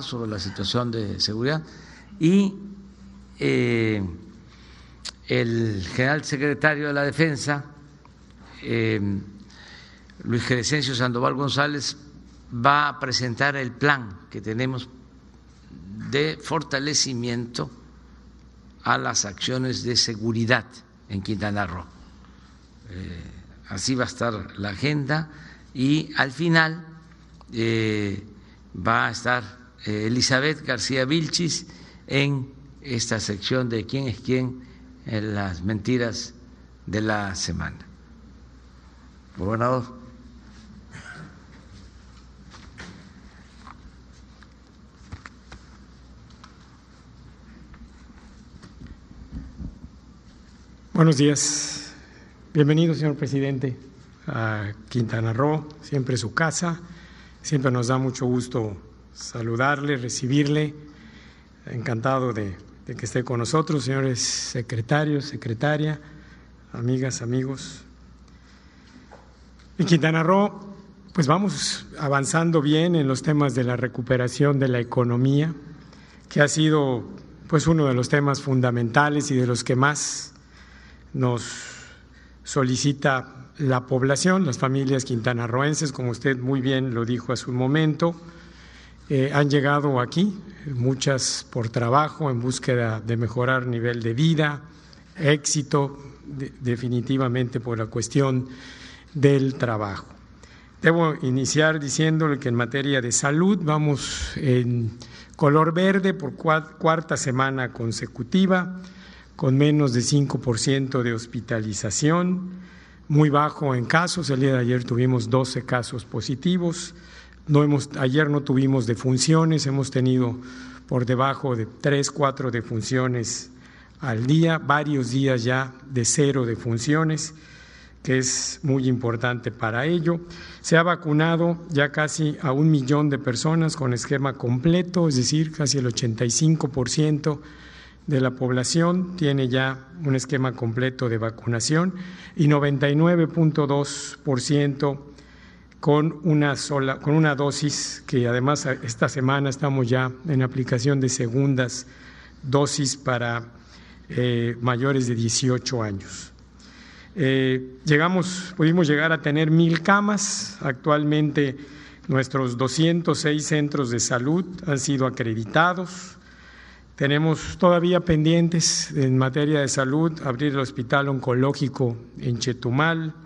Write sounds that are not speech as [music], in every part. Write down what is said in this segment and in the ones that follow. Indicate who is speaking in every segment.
Speaker 1: sobre la situación de seguridad y eh, el general secretario de la Defensa, eh, Luis Crescencio Sandoval González, va a presentar el plan que tenemos de fortalecimiento a las acciones de seguridad en Quintana Roo. Eh, así va a estar la agenda y al final va a estar Elizabeth García Vilchis en esta sección de quién es quién en las mentiras de la semana. Gobernador.
Speaker 2: Buenos días. Bienvenido, señor presidente, a Quintana Roo, siempre su casa. Siempre nos da mucho gusto saludarle, recibirle. Encantado de, que esté con nosotros, señores secretarios, secretaria, amigas, amigos. En Quintana Roo, pues vamos avanzando bien en los temas de la recuperación de la economía, que ha sido pues uno de los temas fundamentales y de los que más nos solicita la población, las familias quintanarroenses, como usted muy bien lo dijo hace un momento, eh, han llegado aquí, muchas por trabajo, en búsqueda de mejorar nivel de vida, éxito, definitivamente por la cuestión del trabajo. Debo iniciar diciéndole que en materia de salud vamos en color verde por cuarta semana consecutiva, con menos de 5% de hospitalización, muy bajo en casos. El día de ayer tuvimos 12 casos positivos no hemos, ayer no tuvimos defunciones, hemos tenido por debajo de tres, cuatro defunciones al día, varios días ya de cero defunciones, que es muy importante para ello. Se ha vacunado ya casi a un millón de personas con esquema completo, es decir, casi el 85% de la población tiene ya un esquema completo de vacunación y 99.2% con una sola, con una dosis que además esta semana estamos ya en aplicación de segundas dosis para eh, mayores de 18 años. Eh, llegamos, pudimos llegar a tener mil camas. Actualmente nuestros 206 centros de salud han sido acreditados. Tenemos todavía pendientes en materia de salud abrir el hospital oncológico en Chetumal,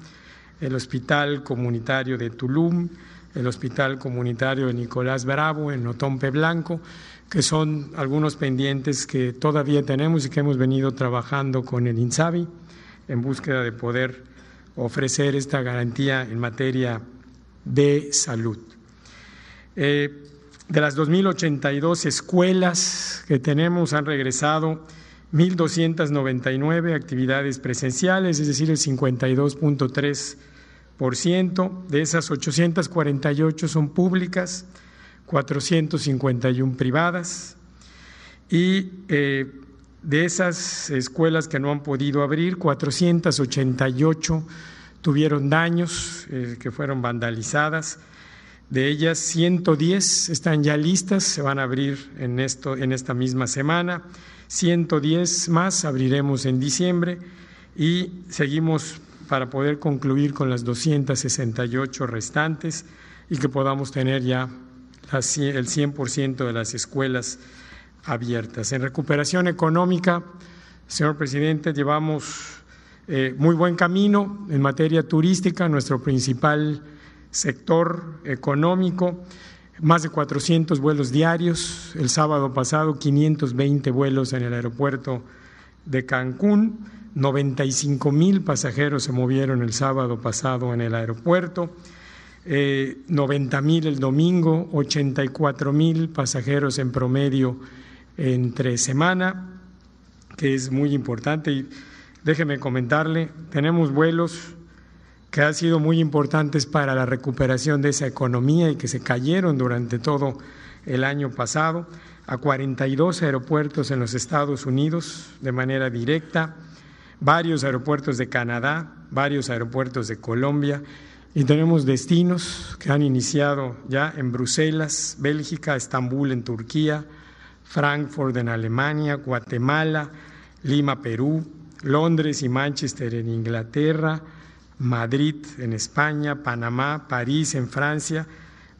Speaker 2: el Hospital Comunitario de Tulum, el Hospital Comunitario de Nicolás Bravo en Otompe Blanco, que son algunos pendientes que todavía tenemos y que hemos venido trabajando con el INSABI en búsqueda de poder ofrecer esta garantía en materia de salud. Eh, de las 2.082 escuelas que tenemos han regresado 1.299 actividades presenciales, es decir, el 52.3%. De esas 848 son públicas, 451 privadas. Y eh, de esas escuelas que no han podido abrir, 488 tuvieron daños, eh, que fueron vandalizadas. De ellas, 110 están ya listas, se van a abrir en, esto, en esta misma semana. 110 más abriremos en diciembre y seguimos para poder concluir con las 268 restantes y que podamos tener ya el 100% de las escuelas abiertas. En recuperación económica, señor presidente, llevamos eh, muy buen camino en materia turística, nuestro principal sector económico más de 400 vuelos diarios, el sábado pasado 520 vuelos en el aeropuerto de Cancún, 95 mil pasajeros se movieron el sábado pasado en el aeropuerto, 90 eh, mil el domingo, 84 mil pasajeros en promedio entre semana, que es muy importante. Y déjeme comentarle, tenemos vuelos que han sido muy importantes para la recuperación de esa economía y que se cayeron durante todo el año pasado, a 42 aeropuertos en los Estados Unidos de manera directa, varios aeropuertos de Canadá, varios aeropuertos de Colombia y tenemos destinos que han iniciado ya en Bruselas, Bélgica, Estambul en Turquía, Frankfurt en Alemania, Guatemala, Lima, Perú, Londres y Manchester en Inglaterra, Madrid en España, Panamá, París en Francia,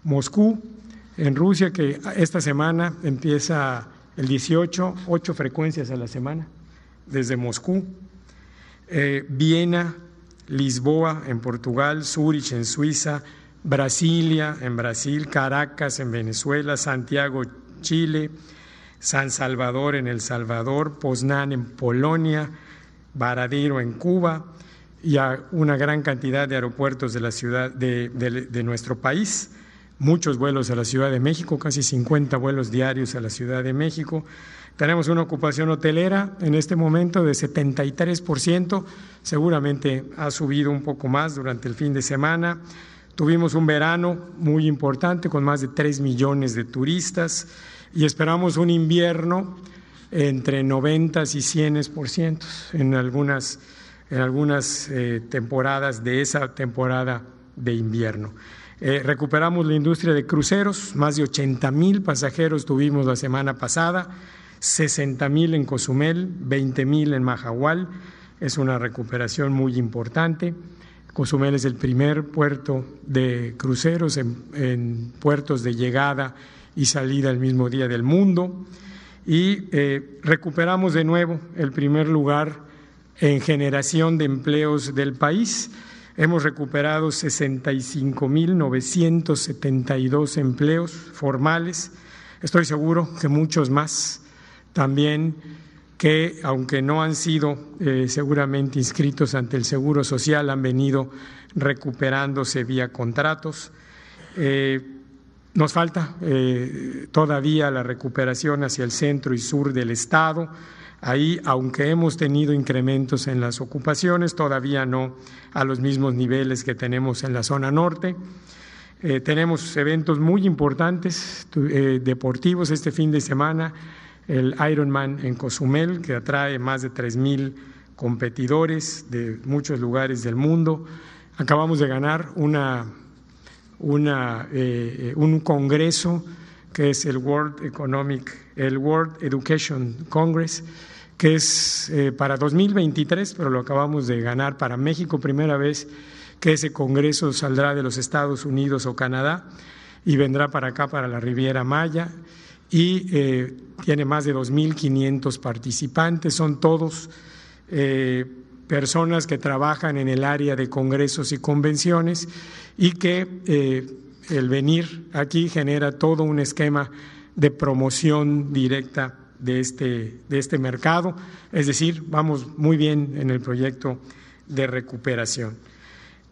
Speaker 2: Moscú en Rusia, que esta semana empieza el 18, ocho frecuencias a la semana desde Moscú, eh, Viena, Lisboa en Portugal, Zúrich en Suiza, Brasilia en Brasil, Caracas en Venezuela, Santiago, Chile, San Salvador en El Salvador, Poznan en Polonia, Varadero en Cuba y a una gran cantidad de aeropuertos de la ciudad de, de nuestro país muchos vuelos a la Ciudad de México, casi 50 vuelos diarios a la Ciudad de México. Tenemos una ocupación hotelera en este momento de 73%, seguramente ha subido un poco más durante el fin de semana. Tuvimos un verano muy importante con más de 3 millones de turistas y esperamos un invierno entre 90 y 100% en algunas, en algunas eh, temporadas de esa temporada de invierno. Eh, recuperamos la industria de cruceros, más de 80 mil pasajeros tuvimos la semana pasada, 60 mil en Cozumel, 20 mil en Mahahual, es una recuperación muy importante. Cozumel es el primer puerto de cruceros en, puertos de llegada y salida el mismo día del mundo. Y eh, recuperamos de nuevo el primer lugar en generación de empleos del país Hemos recuperado 65.972 empleos formales. Estoy seguro que muchos más también que, aunque no han sido eh, seguramente inscritos ante el Seguro Social, han venido recuperándose vía contratos. Eh, nos falta eh, todavía la recuperación hacia el centro y sur del Estado. Ahí, aunque hemos tenido incrementos en las ocupaciones, todavía no a los mismos niveles que tenemos en la zona norte. Eh, tenemos eventos muy importantes eh, deportivos este fin de semana, el Ironman en Cozumel, que atrae más de 3.000 competidores de muchos lugares del mundo. Acabamos de ganar una, eh, un congreso que es el World Economic, el World Education Congress, que es eh, para 2023, pero lo acabamos de ganar para México, primera vez que ese congreso saldrá de los Estados Unidos o Canadá y vendrá para acá, para la Riviera Maya, y eh, tiene más de 2.500 participantes, son todos eh, personas que trabajan en el área de congresos y convenciones y que el venir aquí genera todo un esquema de promoción directa de este, de este mercado, es decir, vamos muy bien en el proyecto de recuperación.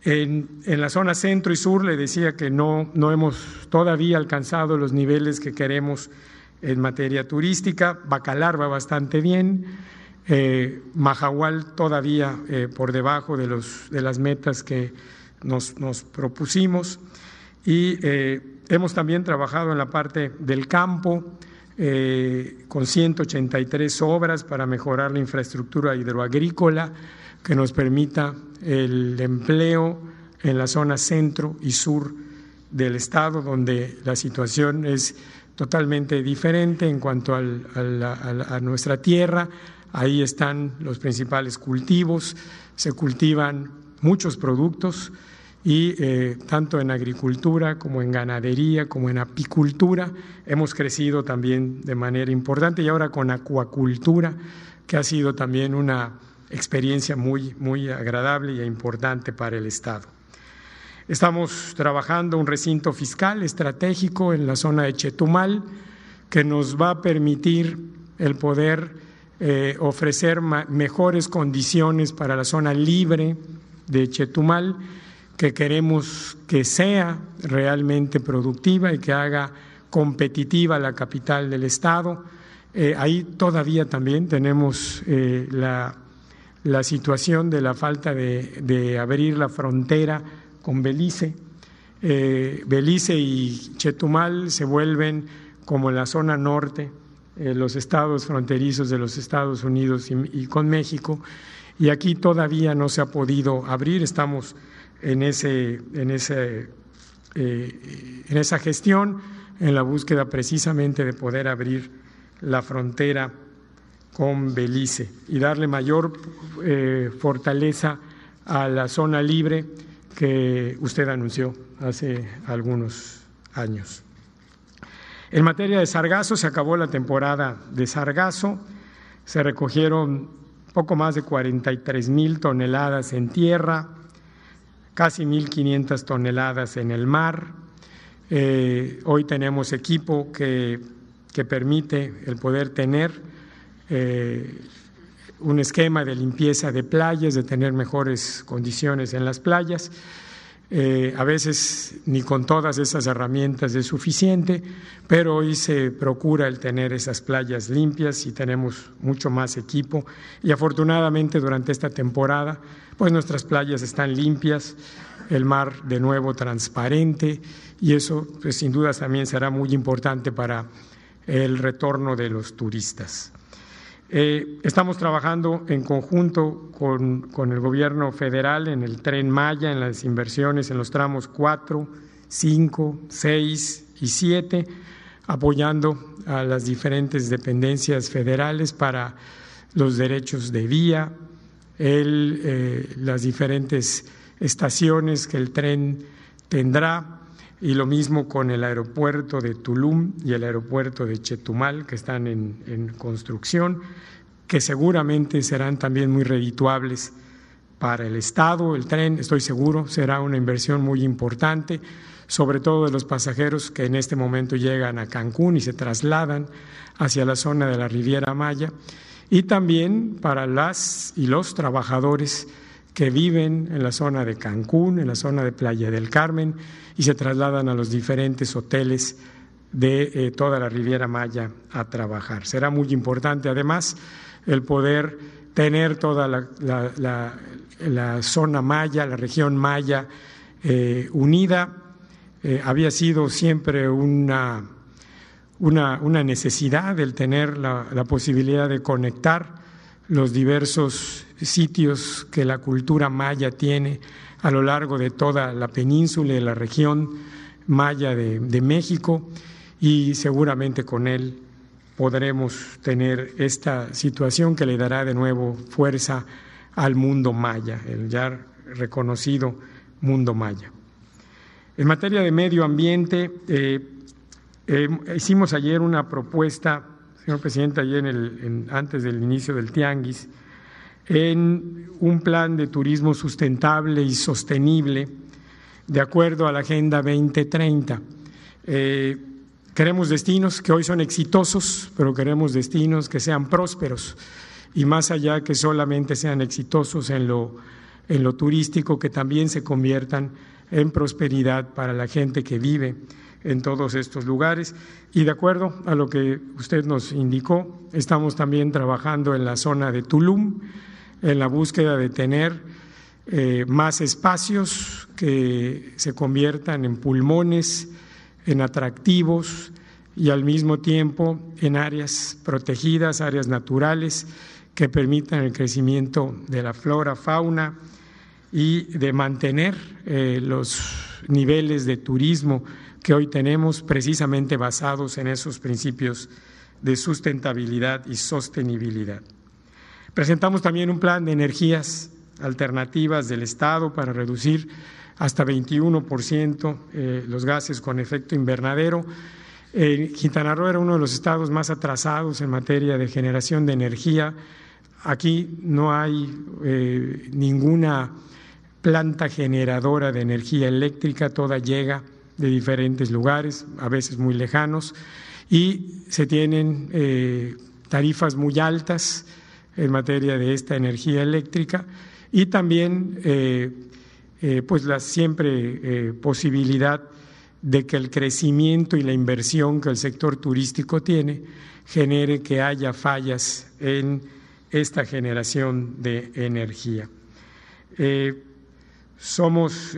Speaker 2: En, la zona centro y sur le decía que no, no hemos todavía alcanzado los niveles que queremos en materia turística, Bacalar va bastante bien, eh, Majahual todavía eh, por debajo de, los, de las metas que nos, nos propusimos. Y eh, hemos también trabajado en la parte del campo eh, con 183 obras para mejorar la infraestructura hidroagrícola que nos permita el empleo en la zona centro y sur del Estado, donde la situación es totalmente diferente en cuanto a nuestra tierra. Ahí están los principales cultivos, se cultivan muchos productos y eh, tanto en agricultura como en ganadería, como en apicultura, hemos crecido también de manera importante y ahora con acuacultura, que ha sido también una experiencia muy, muy agradable e importante para el Estado. Estamos trabajando un recinto fiscal estratégico en la zona de Chetumal que nos va a permitir el poder eh, ofrecer mejores condiciones para la zona libre de Chetumal que queremos que sea realmente productiva y que haga competitiva la capital del Estado. Eh, ahí todavía también tenemos eh, la, la, situación de la falta de, de abrir la frontera con Belice. Eh, Belice y Chetumal se vuelven como la zona norte, los estados fronterizos de los Estados Unidos y, y con México, y aquí todavía no se ha podido abrir, estamos en, ese, en, ese, eh, en esa gestión, en la búsqueda precisamente de poder abrir la frontera con Belice y darle mayor eh, fortaleza a la zona libre que usted anunció hace algunos años. En materia de sargazo, se acabó la temporada de sargazo, se recogieron poco más de 43 mil toneladas en tierra, casi 1.500 toneladas en el mar. Eh, hoy tenemos equipo que, que, permite el poder tener eh, un esquema de limpieza de playas, de tener mejores condiciones en las playas. Eh, a veces ni con todas esas herramientas es suficiente, pero hoy se procura el tener esas playas limpias y tenemos mucho más equipo. Y afortunadamente durante esta temporada, pues nuestras playas están limpias, el mar de nuevo transparente y eso pues, sin duda también será muy importante para el retorno de los turistas. Eh, estamos trabajando en conjunto con, el gobierno federal en el tren Maya, en las inversiones en los tramos 4, 5, 6 y 7, apoyando a las diferentes dependencias federales para los derechos de vía, eh, las diferentes estaciones que el tren tendrá y lo mismo con el aeropuerto de Tulum y el aeropuerto de Chetumal, que están en, construcción, que seguramente serán también muy redituables para el Estado. El tren, estoy seguro, será una inversión muy importante, sobre todo de los pasajeros que en este momento llegan a Cancún y se trasladan hacia la zona de la Riviera Maya, y también para las y los trabajadores que viven en la zona de Cancún, en la zona de Playa del Carmen, y se trasladan a los diferentes hoteles de eh, toda la Riviera Maya a trabajar. Será muy importante, además, el poder tener toda la, zona maya, la región maya eh, unida. Eh, había sido siempre una, una, una necesidad el tener la posibilidad de conectar los diversos sitios que la cultura maya tiene a lo largo de toda la península y la región maya de, México y seguramente con él podremos tener esta situación que le dará de nuevo fuerza al mundo maya, el ya reconocido mundo maya. En materia de medio ambiente, eh, eh, hicimos ayer una propuesta señor presidente, ayer en antes del inicio del Tianguis, en un plan de turismo sustentable y sostenible de acuerdo a la Agenda 2030. Eh, queremos destinos que hoy son exitosos, pero queremos destinos que sean prósperos y más allá que solamente sean exitosos en lo, en lo turístico, que también se conviertan en prosperidad para la gente que vive en todos estos lugares. Y de acuerdo a lo que usted nos indicó, estamos también trabajando en la zona de Tulum, en la búsqueda de tener eh, más espacios que se conviertan en pulmones, en atractivos y al mismo tiempo en áreas protegidas, áreas naturales que permitan el crecimiento de la flora, fauna y de mantener eh, los niveles de turismo que hoy tenemos precisamente basados en esos principios de sustentabilidad y sostenibilidad. Presentamos también un plan de energías alternativas del Estado para reducir hasta 21% eh, los gases con efecto invernadero. Eh, Quintana Roo era uno de los estados más atrasados en materia de generación de energía. Aquí no hay eh, ninguna planta generadora de energía eléctrica, toda llega de diferentes lugares, a veces muy lejanos, y se tienen tarifas muy altas en materia de esta energía eléctrica y también eh, eh, pues la siempre posibilidad de que el crecimiento y la inversión que el sector turístico tiene genere que haya fallas en esta generación de energía. somos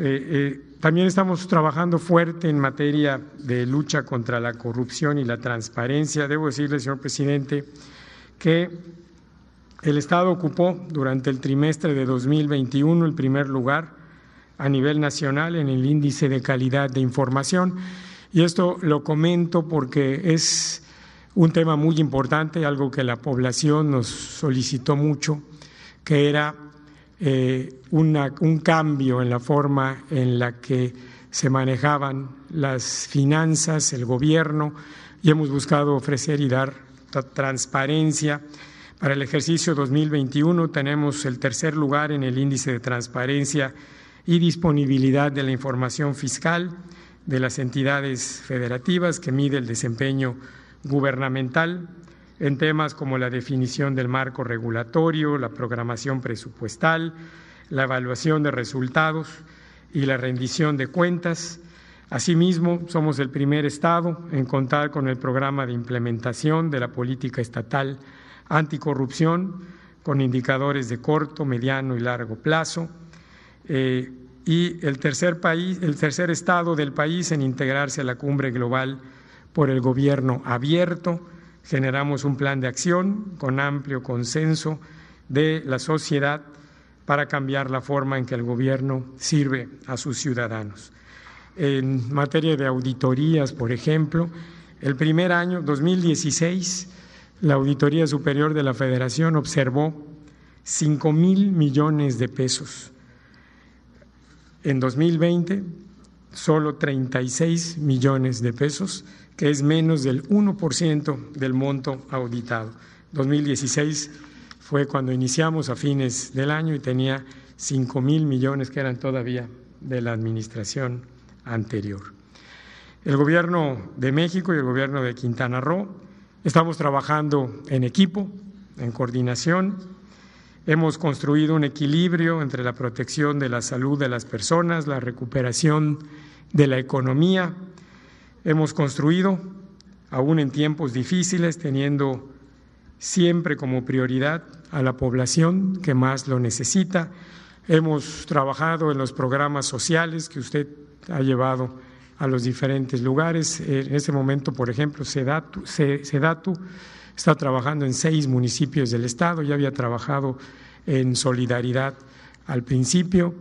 Speaker 2: también estamos trabajando fuerte en materia de lucha contra la corrupción y la transparencia. Debo decirle, señor presidente, que el Estado ocupó durante el trimestre de 2021 el primer lugar a nivel nacional en el índice de calidad de información. Y esto lo comento porque es un tema muy importante, algo que la población nos solicitó mucho, que era eh, un cambio en la forma en la que se manejaban las finanzas, el gobierno, y hemos buscado ofrecer y dar transparencia. Para el ejercicio 2021 tenemos el tercer lugar en el índice de transparencia y disponibilidad de la información fiscal de las entidades federativas que mide el desempeño gubernamental en temas como la definición del marco regulatorio, la programación presupuestal, la evaluación de resultados y la rendición de cuentas. Asimismo, somos el primer Estado en contar con el programa de implementación de la política estatal anticorrupción con indicadores de corto, mediano y largo plazo. Eh, y el tercer país, el tercer estado del país en integrarse a la cumbre global por el gobierno abierto. Generamos un plan de acción con amplio consenso de la sociedad para cambiar la forma en que el gobierno sirve a sus ciudadanos. En materia de auditorías, por ejemplo, el primer año, 2016, la Auditoría Superior de la Federación observó cinco mil millones de pesos en 2020, solo 36 millones de pesos, que es menos del 1% del monto auditado. 2016 fue cuando iniciamos a fines del año y tenía 5 mil millones que eran todavía de la administración anterior. El gobierno de México y el gobierno de Quintana Roo estamos trabajando en equipo, en coordinación, Hemos construido un equilibrio entre la protección de la salud de las personas, la recuperación de la economía. Hemos construido, aún en tiempos difíciles, teniendo siempre como prioridad a la población que más lo necesita. Hemos trabajado en los programas sociales que usted ha llevado a los diferentes lugares. En este momento, por ejemplo, Sedatu, Sedatu está trabajando en seis municipios del Estado, ya había trabajado en solidaridad al principio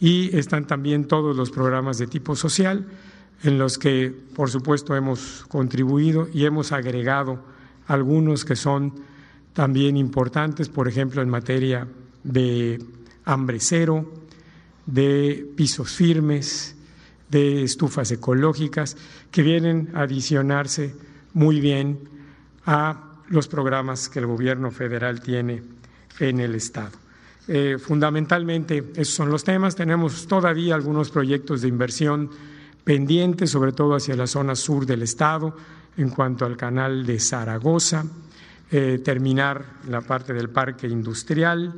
Speaker 2: y están también todos los programas de tipo social en los que, por supuesto, hemos contribuido y hemos agregado algunos que son también importantes, por ejemplo, en materia de hambre cero, de pisos firmes, de estufas ecológicas, que vienen a adicionarse muy bien a los programas que el gobierno federal tiene en el Estado. Eh, fundamentalmente, esos son los temas. Tenemos todavía algunos proyectos de inversión pendientes, sobre todo hacia la zona sur del Estado, en cuanto al canal de Zaragoza, eh, terminar la parte del parque industrial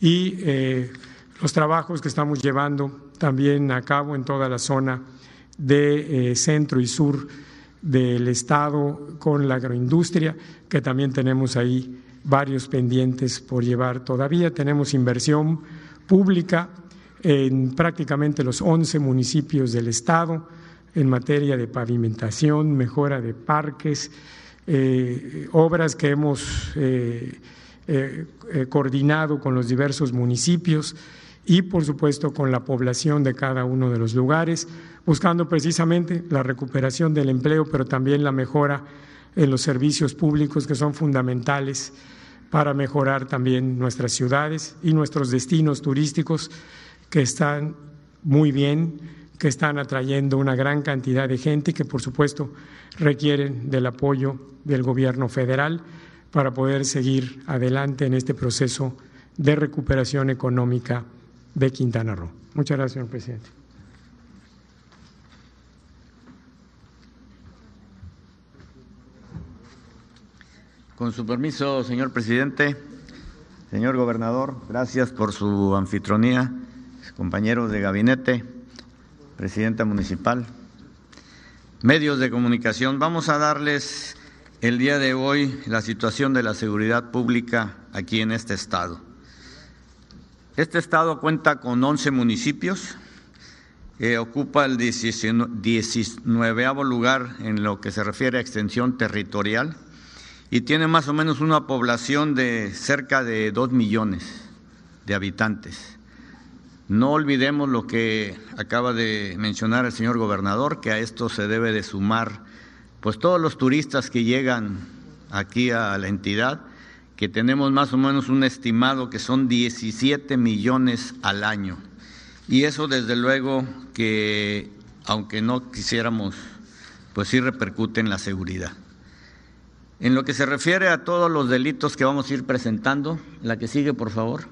Speaker 2: y eh, los trabajos que estamos llevando también a cabo en toda la zona de centro y sur del Estado con la agroindustria, que también tenemos ahí varios pendientes por llevar todavía. Tenemos inversión pública en prácticamente los 11 municipios del Estado en materia de pavimentación, mejora de parques, eh, obras que hemos eh, eh, coordinado con los diversos municipios y, por supuesto, con la población de cada uno de los lugares, buscando precisamente la recuperación del empleo, pero también la mejora en los servicios públicos que son fundamentales para mejorar también nuestras ciudades y nuestros destinos turísticos que están muy bien, que están atrayendo una gran cantidad de gente y que por supuesto requieren del apoyo del gobierno federal para poder seguir adelante en este proceso de recuperación económica de Quintana Roo. Muchas gracias, señor presidente.
Speaker 3: Con su permiso, señor presidente, señor gobernador, gracias por su anfitrionía, compañeros de gabinete, presidenta municipal, medios de comunicación. Vamos a darles el día de hoy la situación de la seguridad pública aquí en este estado. Este estado cuenta con 11 municipios, eh, ocupa el 19 lugar en lo que se refiere a extensión territorial y tiene más o menos una población de cerca de dos millones de habitantes. No olvidemos lo que acaba de mencionar el señor gobernador, que a esto se debe de sumar pues todos los turistas que llegan aquí a la entidad, que tenemos más o menos un estimado que son 17 millones al año. Y eso desde luego que, aunque no quisiéramos, pues sí repercute en la seguridad. En lo que se refiere a todos los delitos que vamos a ir presentando, la que sigue, por favor.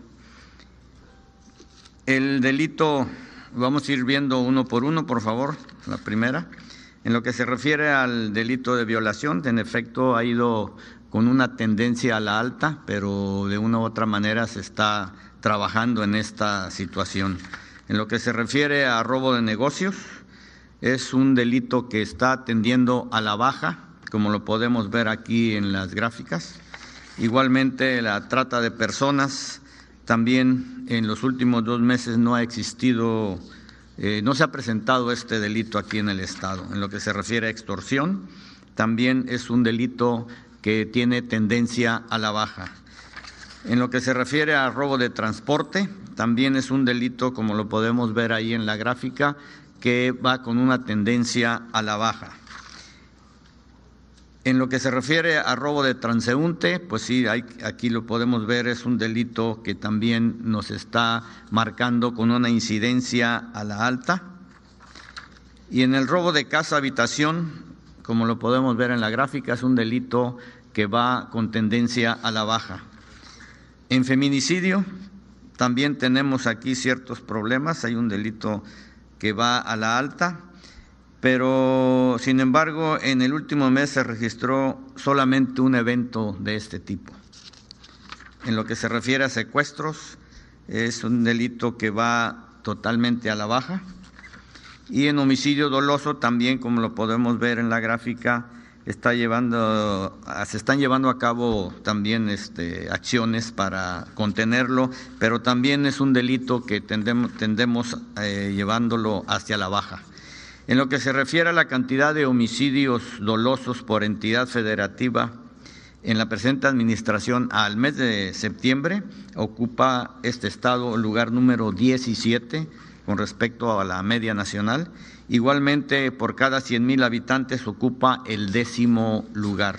Speaker 3: El delito, vamos a ir viendo uno por uno, por favor, la primera. En lo que se refiere al delito de violación, en efecto ha ido con una tendencia a la alta, pero de una u otra manera se está trabajando en esta situación. En lo que se refiere a robo de negocios, es un delito que está tendiendo a la baja, como lo podemos ver aquí en las gráficas. Igualmente la trata de personas también en los últimos dos meses no ha existido, eh, no se ha presentado este delito aquí en el Estado. En lo que se refiere a extorsión, también es un delito que tiene tendencia a la baja. En lo que se refiere a robo de transporte, también es un delito, como lo podemos ver ahí en la gráfica, que va con una tendencia a la baja. En lo que se refiere a robo de transeúnte, pues sí, aquí lo podemos ver, es un delito que también nos está marcando con una incidencia a la alta. Y en el robo de casa habitación, como lo podemos ver en la gráfica, es un delito que va con tendencia a la baja. En feminicidio también tenemos aquí ciertos problemas, hay un delito que va a la alta pero sin embargo en el último mes se registró solamente un evento de este tipo. En lo que se refiere a secuestros, es un delito que va totalmente a la baja. Y en homicidio doloso también, como lo podemos ver en la gráfica, está llevando, se están llevando a cabo también este, acciones para contenerlo, pero también es un delito que tendemos, tendemos eh, llevándolo hacia la baja. En lo que se refiere a la cantidad de homicidios dolosos por entidad federativa, en la presente administración al mes de septiembre ocupa este estado el lugar número 17 con respecto a la media nacional. Igualmente, por cada 100 mil habitantes ocupa el décimo lugar.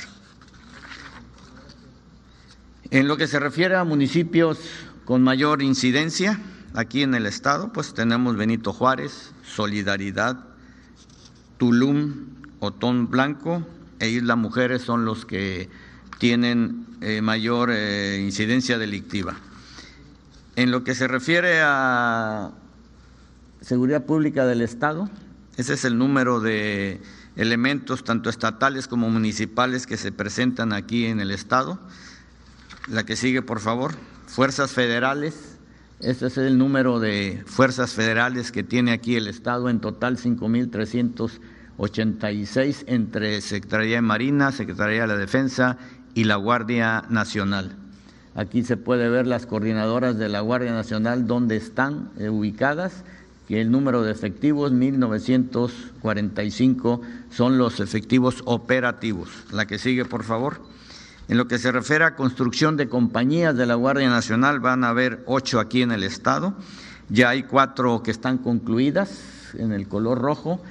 Speaker 3: En lo que se refiere a municipios con mayor incidencia, aquí en el estado, pues tenemos Benito Juárez, Solidaridad, Tulum, Otón Blanco e Isla Mujeres son los que tienen eh, mayor eh, incidencia delictiva. En lo que se refiere a seguridad pública del Estado, ese es el número de elementos tanto estatales como municipales que se presentan aquí en el Estado. La que sigue, por favor. Fuerzas federales. Este es el número de fuerzas federales que tiene aquí el Estado, en total 5.300 86 entre Secretaría de Marina, Secretaría de la Defensa y la Guardia Nacional. Aquí se puede ver las coordinadoras de la Guardia Nacional donde están eh, ubicadas, que el número de efectivos, 1945, son los efectivos operativos. La que sigue, por favor. En lo que se refiere a construcción de compañías de la Guardia Nacional, van a haber ocho aquí en el Estado. Ya hay cuatro que están concluidas en el color rojo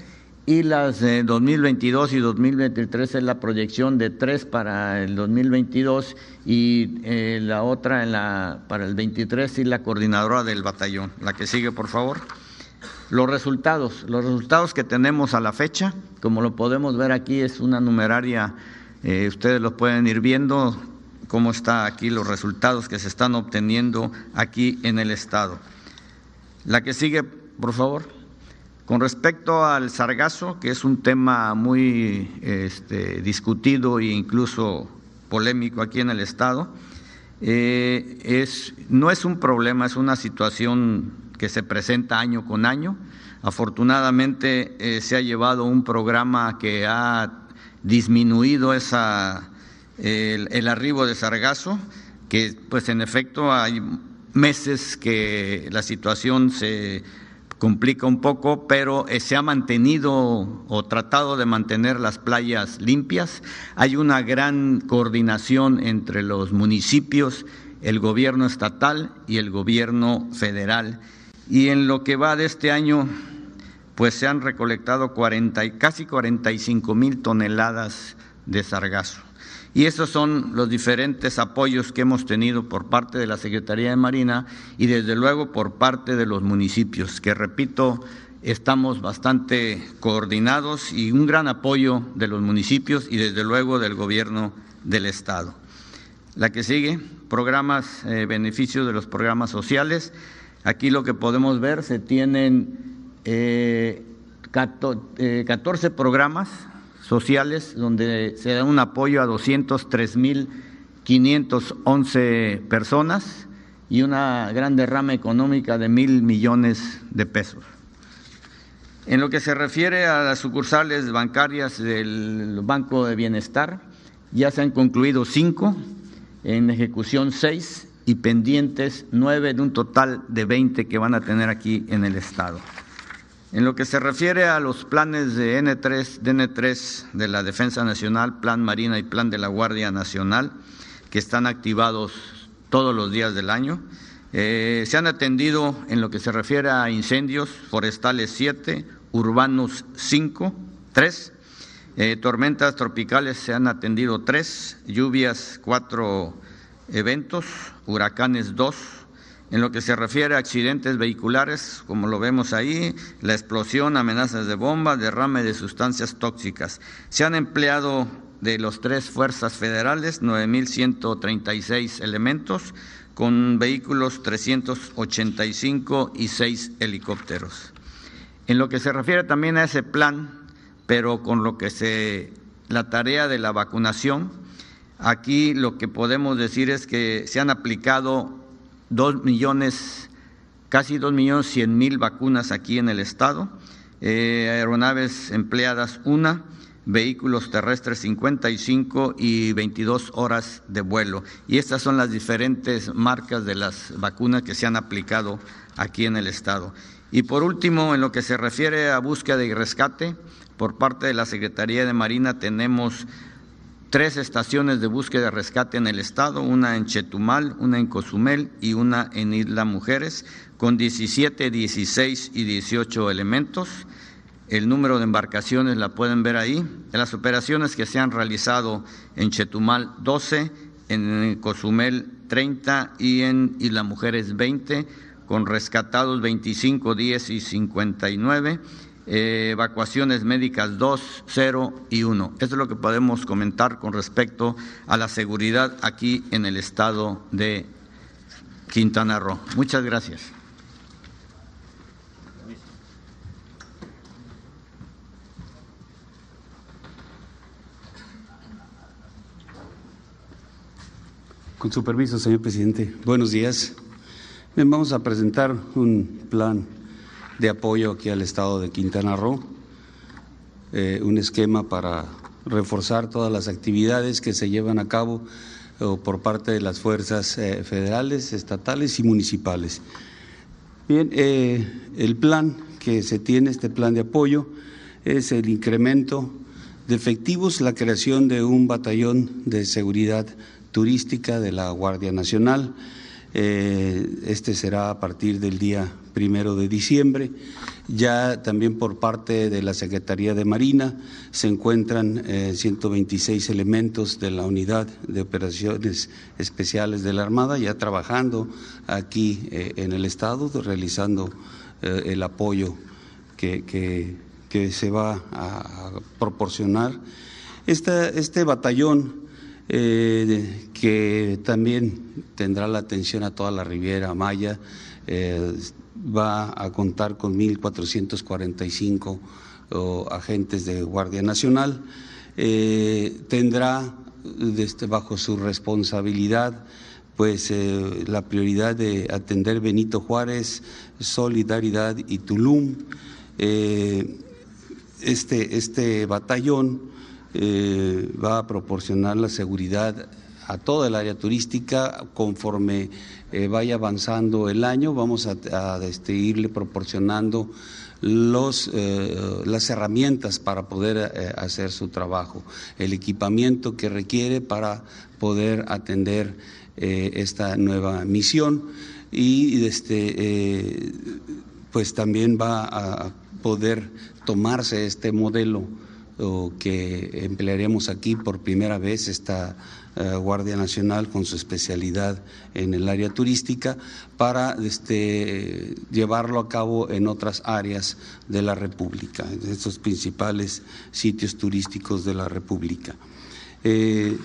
Speaker 3: y las de 2022 y 2023 es la proyección de tres para el 2022 y eh, la otra en la, para el 23 y la coordinadora del batallón. La que sigue, por favor. Los resultados, los resultados que tenemos a la fecha, como lo podemos ver aquí, es una numeraria, eh, ustedes lo pueden ir viendo, cómo está aquí los resultados que se están obteniendo aquí en el Estado. La que sigue, por favor. Con respecto al sargazo, que es un tema muy este, discutido e incluso polémico aquí en el Estado, eh, es, no es un problema, es una situación que se presenta año con año. Afortunadamente eh, se ha llevado un programa que ha disminuido esa, el, el arribo de sargazo, que pues en efecto hay meses que la situación se complica un poco, pero eh, se ha mantenido o tratado de mantener las playas limpias. Hay una gran coordinación entre los municipios, el gobierno estatal y el gobierno federal. Y en lo que va de este año, pues se han recolectado 40, casi 45 mil toneladas de sargazo. Y esos son los diferentes apoyos que hemos tenido por parte de la Secretaría de Marina y desde luego por parte de los municipios, que repito, estamos bastante coordinados y un gran apoyo de los municipios y desde luego del gobierno del Estado. La que sigue, programas, eh, beneficios de los programas sociales. Aquí lo que podemos ver, se tienen eh, 14 eh, programas sociales donde se da un apoyo a 203.511 personas y una gran derrama económica de mil millones de pesos. En lo que se refiere a las sucursales bancarias del Banco de Bienestar, ya se han concluido cinco, en ejecución seis y pendientes nueve de un total de veinte que van a tener aquí en el Estado. En lo que se refiere a los planes de N3, DN3 de la Defensa Nacional, Plan Marina y Plan de la Guardia Nacional, que están activados todos los días del año, eh, se han atendido en lo que se refiere a incendios forestales 7, urbanos 5, 3, eh, tormentas tropicales se han atendido 3, lluvias 4 eventos, huracanes 2, en lo que se refiere a accidentes vehiculares, como lo vemos ahí, la explosión, amenazas de bombas, derrame de sustancias tóxicas. Se han empleado de los tres fuerzas federales 9.136 elementos con vehículos 385 y seis helicópteros. En lo que se refiere también a ese plan, pero con lo que se la tarea de la vacunación, aquí lo que podemos decir es que se han aplicado dos millones, casi dos millones cien mil vacunas aquí en el estado, eh, aeronaves empleadas una, vehículos terrestres 55 y 22 horas de vuelo. Y estas son las diferentes marcas de las vacunas que se han aplicado aquí en el estado. Y por último, en lo que se refiere a búsqueda y rescate, por parte de la Secretaría de Marina tenemos tres estaciones de búsqueda y rescate en el estado, una en Chetumal, una en Cozumel y una en Isla Mujeres, con 17, 16 y 18 elementos. El número de embarcaciones la pueden ver ahí. Las operaciones que se han realizado en Chetumal, 12, en Cozumel, 30 y en Isla Mujeres, 20, con rescatados 25, 10 y 59 eh, evacuaciones médicas 2, 0 y 1. Eso es lo que podemos comentar con respecto a la seguridad aquí en el estado de Quintana Roo. Muchas gracias.
Speaker 4: Con su permiso, señor presidente. Buenos días. Vamos a presentar un plan de apoyo aquí al Estado de Quintana Roo, eh, un esquema para reforzar todas las actividades que se llevan a cabo por parte de las fuerzas eh, federales, estatales y municipales. Bien, eh, el plan que se tiene, este plan de apoyo, es el incremento de efectivos, la creación de un batallón de seguridad turística de la Guardia Nacional. Este será a partir del día primero de diciembre. Ya también por parte de la Secretaría de Marina se encuentran 126 eh, elementos de la Unidad de Operaciones Especiales de la Armada ya trabajando aquí eh, en el Estado, realizando eh, el apoyo que, se va a, proporcionar. este batallón que también tendrá la atención a toda la Riviera Maya, va a contar con 1.445 agentes de Guardia Nacional. Eh, tendrá desde, bajo su responsabilidad pues eh, la prioridad de atender Benito Juárez, Solidaridad y Tulum. Eh, este, este batallón va a proporcionar la seguridad a toda el área turística conforme eh, vaya avanzando el año. Vamos a, este, irle proporcionando los, eh, las herramientas para poder eh, hacer su trabajo, el equipamiento que requiere para poder atender esta nueva misión. y este, pues también va a poder tomarse este modelo que emplearemos aquí por primera vez esta eh, Guardia Nacional con su especialidad en el área turística para este, llevarlo a cabo en otras áreas de la República, en estos principales sitios turísticos de la República. Eh,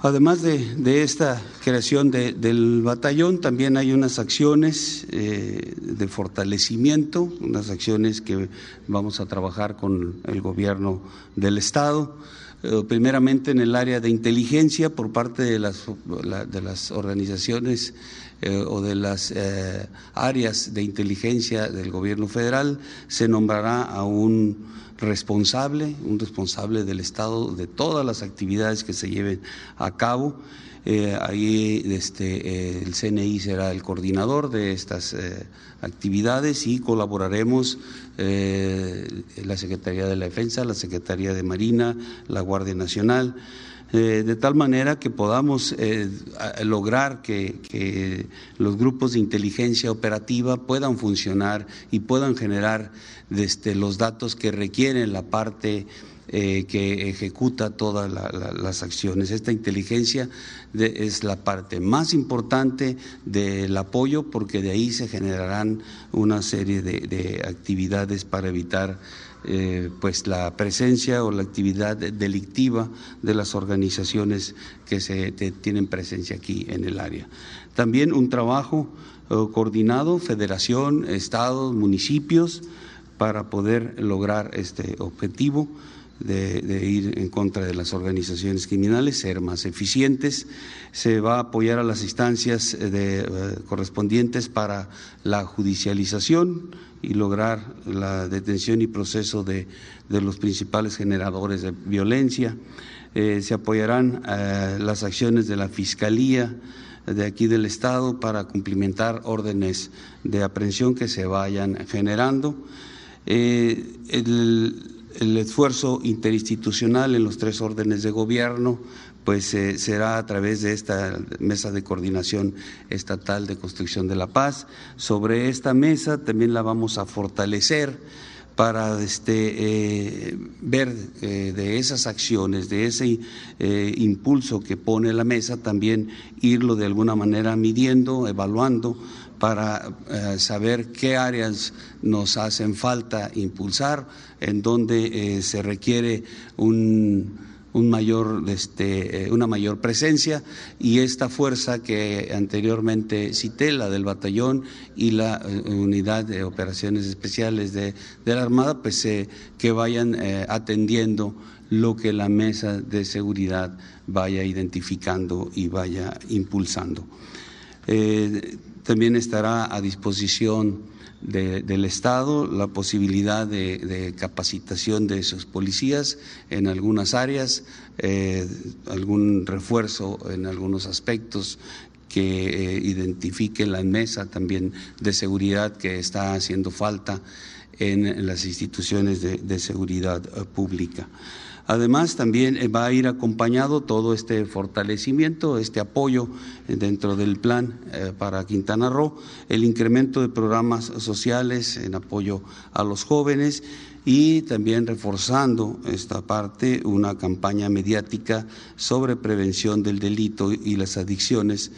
Speaker 4: Además de, esta creación del batallón, también hay unas acciones eh, de fortalecimiento, unas acciones que vamos a trabajar con el gobierno del Estado. Eh, primeramente en el área de inteligencia por parte de las, de las organizaciones eh, o de las áreas de inteligencia del gobierno federal, se nombrará a un responsable, un responsable del Estado de todas las actividades que se lleven a cabo. Eh, ahí este, eh, el CNI será el coordinador de estas eh, actividades y colaboraremos la Secretaría de la Defensa, la Secretaría de Marina, la Guardia Nacional. De tal manera que podamos lograr que, que, los grupos de inteligencia operativa puedan funcionar y puedan generar desde los datos que requieren la parte eh, que ejecuta todas las acciones. Esta inteligencia es la parte más importante del apoyo porque de ahí se generarán una serie de, actividades para evitar eh, pues la presencia o la actividad delictiva de las organizaciones que se tienen presencia aquí en el área. También un trabajo eh, coordinado, federación, estados, municipios, para poder lograr este objetivo de, ir en contra de las organizaciones criminales, ser más eficientes. Se va a apoyar a las instancias eh, de, eh, correspondientes para la judicialización y lograr la detención y proceso de, los principales generadores de violencia. Eh, se apoyarán las acciones de la Fiscalía de aquí del Estado para cumplimentar órdenes de aprehensión que se vayan generando. El, esfuerzo interinstitucional en los tres órdenes de gobierno pues eh, será a través de esta mesa de coordinación estatal de construcción de la paz. Sobre esta mesa también la vamos a fortalecer para este, eh, ver de esas acciones, de ese impulso que pone la mesa, también irlo de alguna manera midiendo, evaluando para eh, saber qué áreas nos hacen falta impulsar, en donde eh, se requiere un, mayor, este, eh, una mayor presencia y esta fuerza que anteriormente cité, la del batallón y la unidad de operaciones especiales de, la Armada, pues que vayan atendiendo lo que la mesa de seguridad vaya identificando y vaya impulsando. También estará a disposición del Estado la posibilidad de, capacitación de esos policías en algunas áreas, eh, algún refuerzo en algunos aspectos que eh, identifique la mesa también de seguridad que está haciendo falta en las instituciones de seguridad eh, pública. Además, también eh, va a ir acompañado todo este fortalecimiento, este apoyo eh, dentro del plan eh, para Quintana Roo, el incremento de programas sociales en apoyo a los jóvenes y también reforzando esta parte una campaña mediática sobre prevención del delito y las adicciones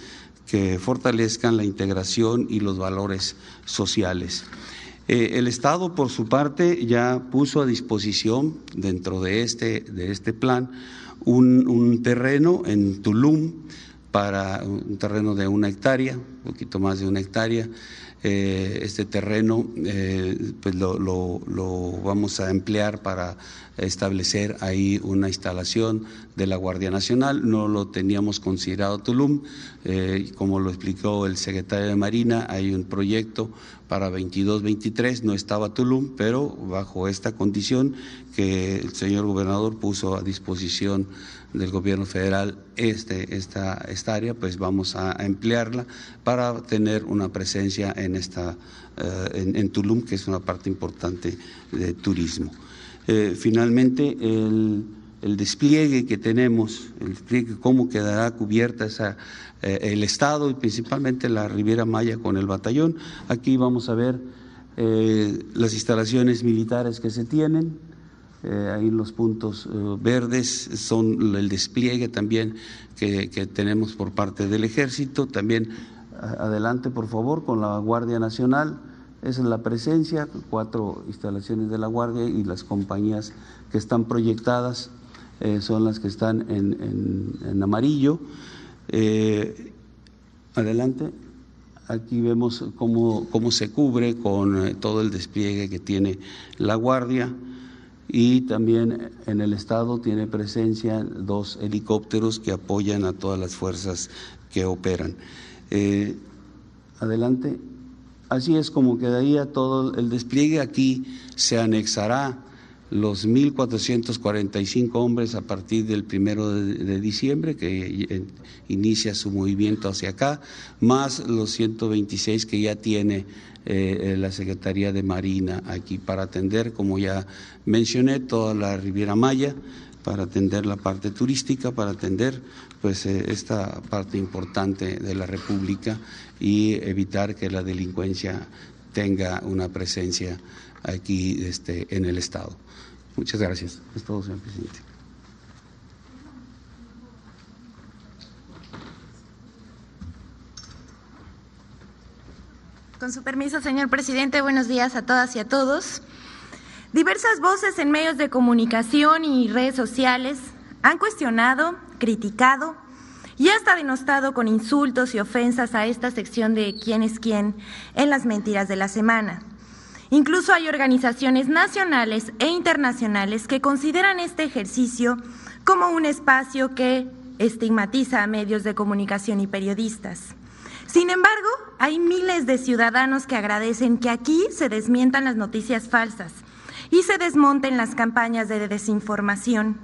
Speaker 4: que fortalezcan la integración y los valores sociales. Eh, el Estado, por su parte, ya puso a disposición dentro de este, de este plan un, terreno en Tulum para un terreno de una hectárea, un poquito más de una hectárea. Eh, este terreno eh, pues lo, vamos a emplear para establecer ahí una instalación de la Guardia Nacional. No lo teníamos considerado Tulum, como lo explicó el secretario de Marina, hay un proyecto para 22-23 no estaba Tulum, pero bajo esta condición que el señor gobernador puso a disposición del gobierno federal este, esta, área, pues vamos a, emplearla para tener una presencia en, esta, eh, en, Tulum, que es una parte importante de turismo. Eh, finalmente, el despliegue que tenemos, el despliegue, cómo quedará cubierta esa, eh, el Estado y principalmente la Riviera Maya con el batallón. Aquí vamos a ver eh, las instalaciones militares que se tienen, ahí los puntos verdes son el despliegue también que, que, tenemos por parte del ejército. También adelante, por favor, con la Guardia Nacional. Esa es la presencia, cuatro instalaciones de la Guardia y las compañías que están proyectadas eh, son las que están en, amarillo. Eh, adelante. Aquí vemos cómo, cómo se cubre con eh, todo el despliegue que tiene la Guardia y también en el Estado tiene presencia dos helicópteros que apoyan a todas las fuerzas que operan. adelante. Así es como quedaría todo el despliegue. Aquí se anexará los 1.445 hombres a partir del primero de, diciembre, que inicia su movimiento hacia acá, más los 126 que ya tiene eh, la Secretaría de Marina aquí para atender, como ya mencioné, toda la Riviera Maya, para atender la parte turística, para atender pues eh, esta parte importante de la República y evitar que la delincuencia tenga una presencia aquí este, en el Estado. Muchas gracias. Es todo, señor presidente.
Speaker 5: Con su permiso, señor presidente, buenos días a todas y a todos. Diversas voces en medios de comunicación y redes sociales han cuestionado, criticado y hasta denostado con insultos y ofensas a esta sección de quién es quién en las mentiras de la semana. Incluso hay organizaciones nacionales e internacionales que consideran este ejercicio como un espacio que estigmatiza a medios de comunicación y periodistas. Sin embargo, hay miles de ciudadanos que agradecen que aquí se desmientan las noticias falsas y se desmonten las campañas de desinformación.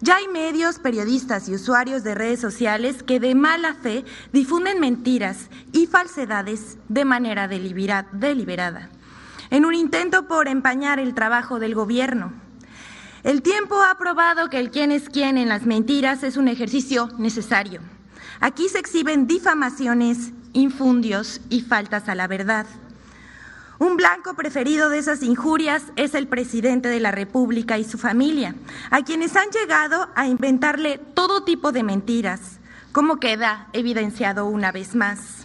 Speaker 5: Ya hay medios, periodistas y usuarios de redes sociales que de mala fe difunden mentiras y falsedades de manera deliberada en un intento por empañar el trabajo del gobierno. El tiempo ha probado que el quién es quién en las mentiras es un ejercicio necesario. Aquí se exhiben difamaciones, infundios y faltas a la verdad. Un blanco preferido de esas injurias es el presidente de la República y su familia, a quienes han llegado a inventarle todo tipo de mentiras, como queda evidenciado una vez más.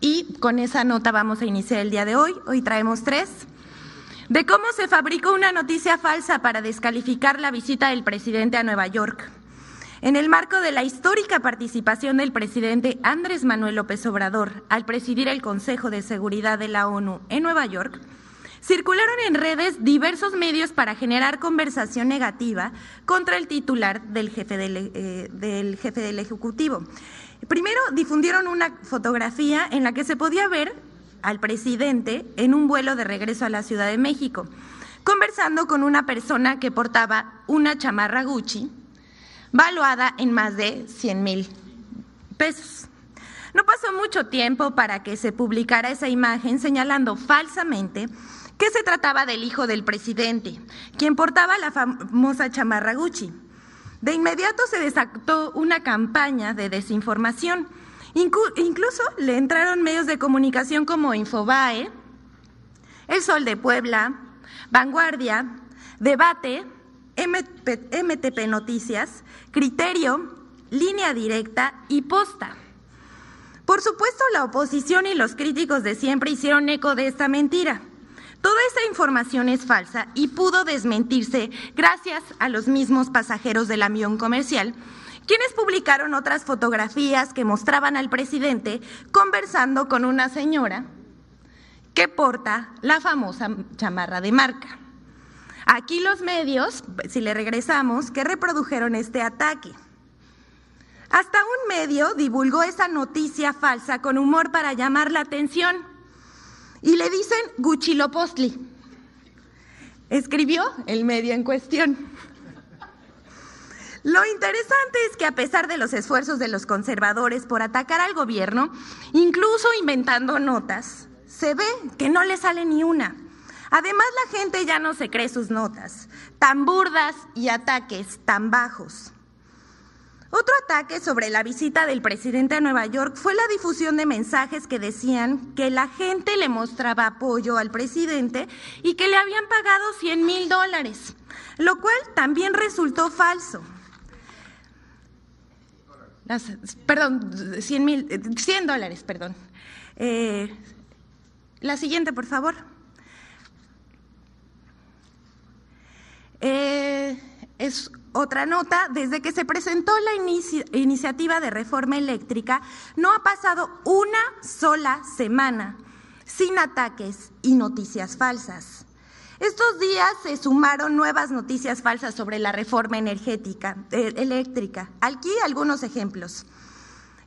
Speaker 5: Y con esa nota vamos a iniciar el día de hoy. Hoy traemos tres. De cómo se fabricó una noticia falsa para descalificar la visita del presidente a Nueva York. En el marco de la histórica participación del presidente Andrés Manuel López Obrador al presidir el Consejo de Seguridad de la ONU en Nueva York, circularon en redes diversos medios para generar conversación negativa contra el titular del jefe del, eh, del jefe del Ejecutivo. Primero difundieron una fotografía en la que se podía ver al presidente en un vuelo de regreso a la Ciudad de México, conversando con una persona que portaba una chamarra Gucci, valuada en más de 100 mil pesos. No pasó mucho tiempo para que se publicara esa imagen señalando falsamente que se trataba del hijo del presidente, quien portaba la famosa chamarra Gucci. De inmediato se desactó una campaña de desinformación. incluso le entraron medios de comunicación como Infobae, El Sol de Puebla, Vanguardia, Debate, MTP Noticias, Criterio, Línea Directa y Posta. Por supuesto, la oposición y los críticos de siempre hicieron eco de esta mentira. Toda esa información es falsa y pudo desmentirse gracias a los mismos pasajeros del avión comercial, quienes publicaron otras fotografías que mostraban al presidente conversando con una señora que porta la famosa chamarra de marca. Aquí los medios, si le regresamos, que reprodujeron este ataque. Hasta un medio divulgó esa noticia falsa con humor para llamar la atención y le dicen Guchilopostli. Escribió el medio en cuestión. Lo interesante es que a pesar de los esfuerzos de los conservadores por atacar al gobierno, incluso inventando notas, se ve que no le sale ni una. Además, la gente ya no se cree sus notas, tan burdas y ataques tan bajos. Otro ataque sobre la visita del presidente a Nueva York fue la difusión de mensajes que decían que la gente le mostraba apoyo al presidente y que le habían pagado 100 mil dólares, lo cual también resultó falso. perdón, 100 mil, 100 dólares, perdón. Eh, la siguiente, por favor. Eh, es otra nota, desde que se presentó la iniciativa de reforma eléctrica, no ha pasado una sola semana sin ataques y noticias falsas. Estos días se sumaron nuevas noticias falsas sobre la reforma energética eh, eléctrica. Aquí algunos ejemplos.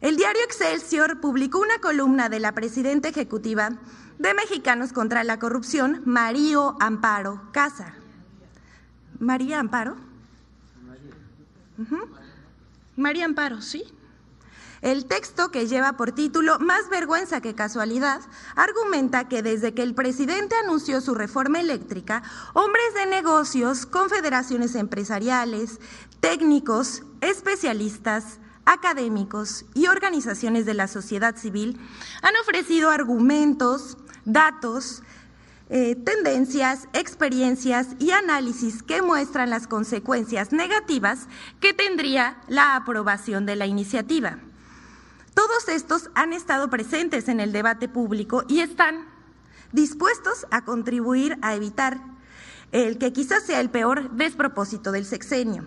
Speaker 5: El diario Excelsior publicó una columna de la presidenta ejecutiva de Mexicanos contra la Corrupción, Mario Amparo Casa. María Amparo. María Amparo, sí. El texto, que lleva por título Más vergüenza que casualidad, argumenta que desde que el presidente anunció su reforma eléctrica, hombres de negocios, confederaciones empresariales, técnicos, especialistas, académicos y organizaciones de la sociedad civil han ofrecido argumentos, datos, eh, tendencias, experiencias y análisis que muestran las consecuencias negativas que tendría la aprobación de la iniciativa. Todos estos han estado presentes en el debate público y están dispuestos a contribuir a evitar el que quizás sea el peor despropósito del sexenio.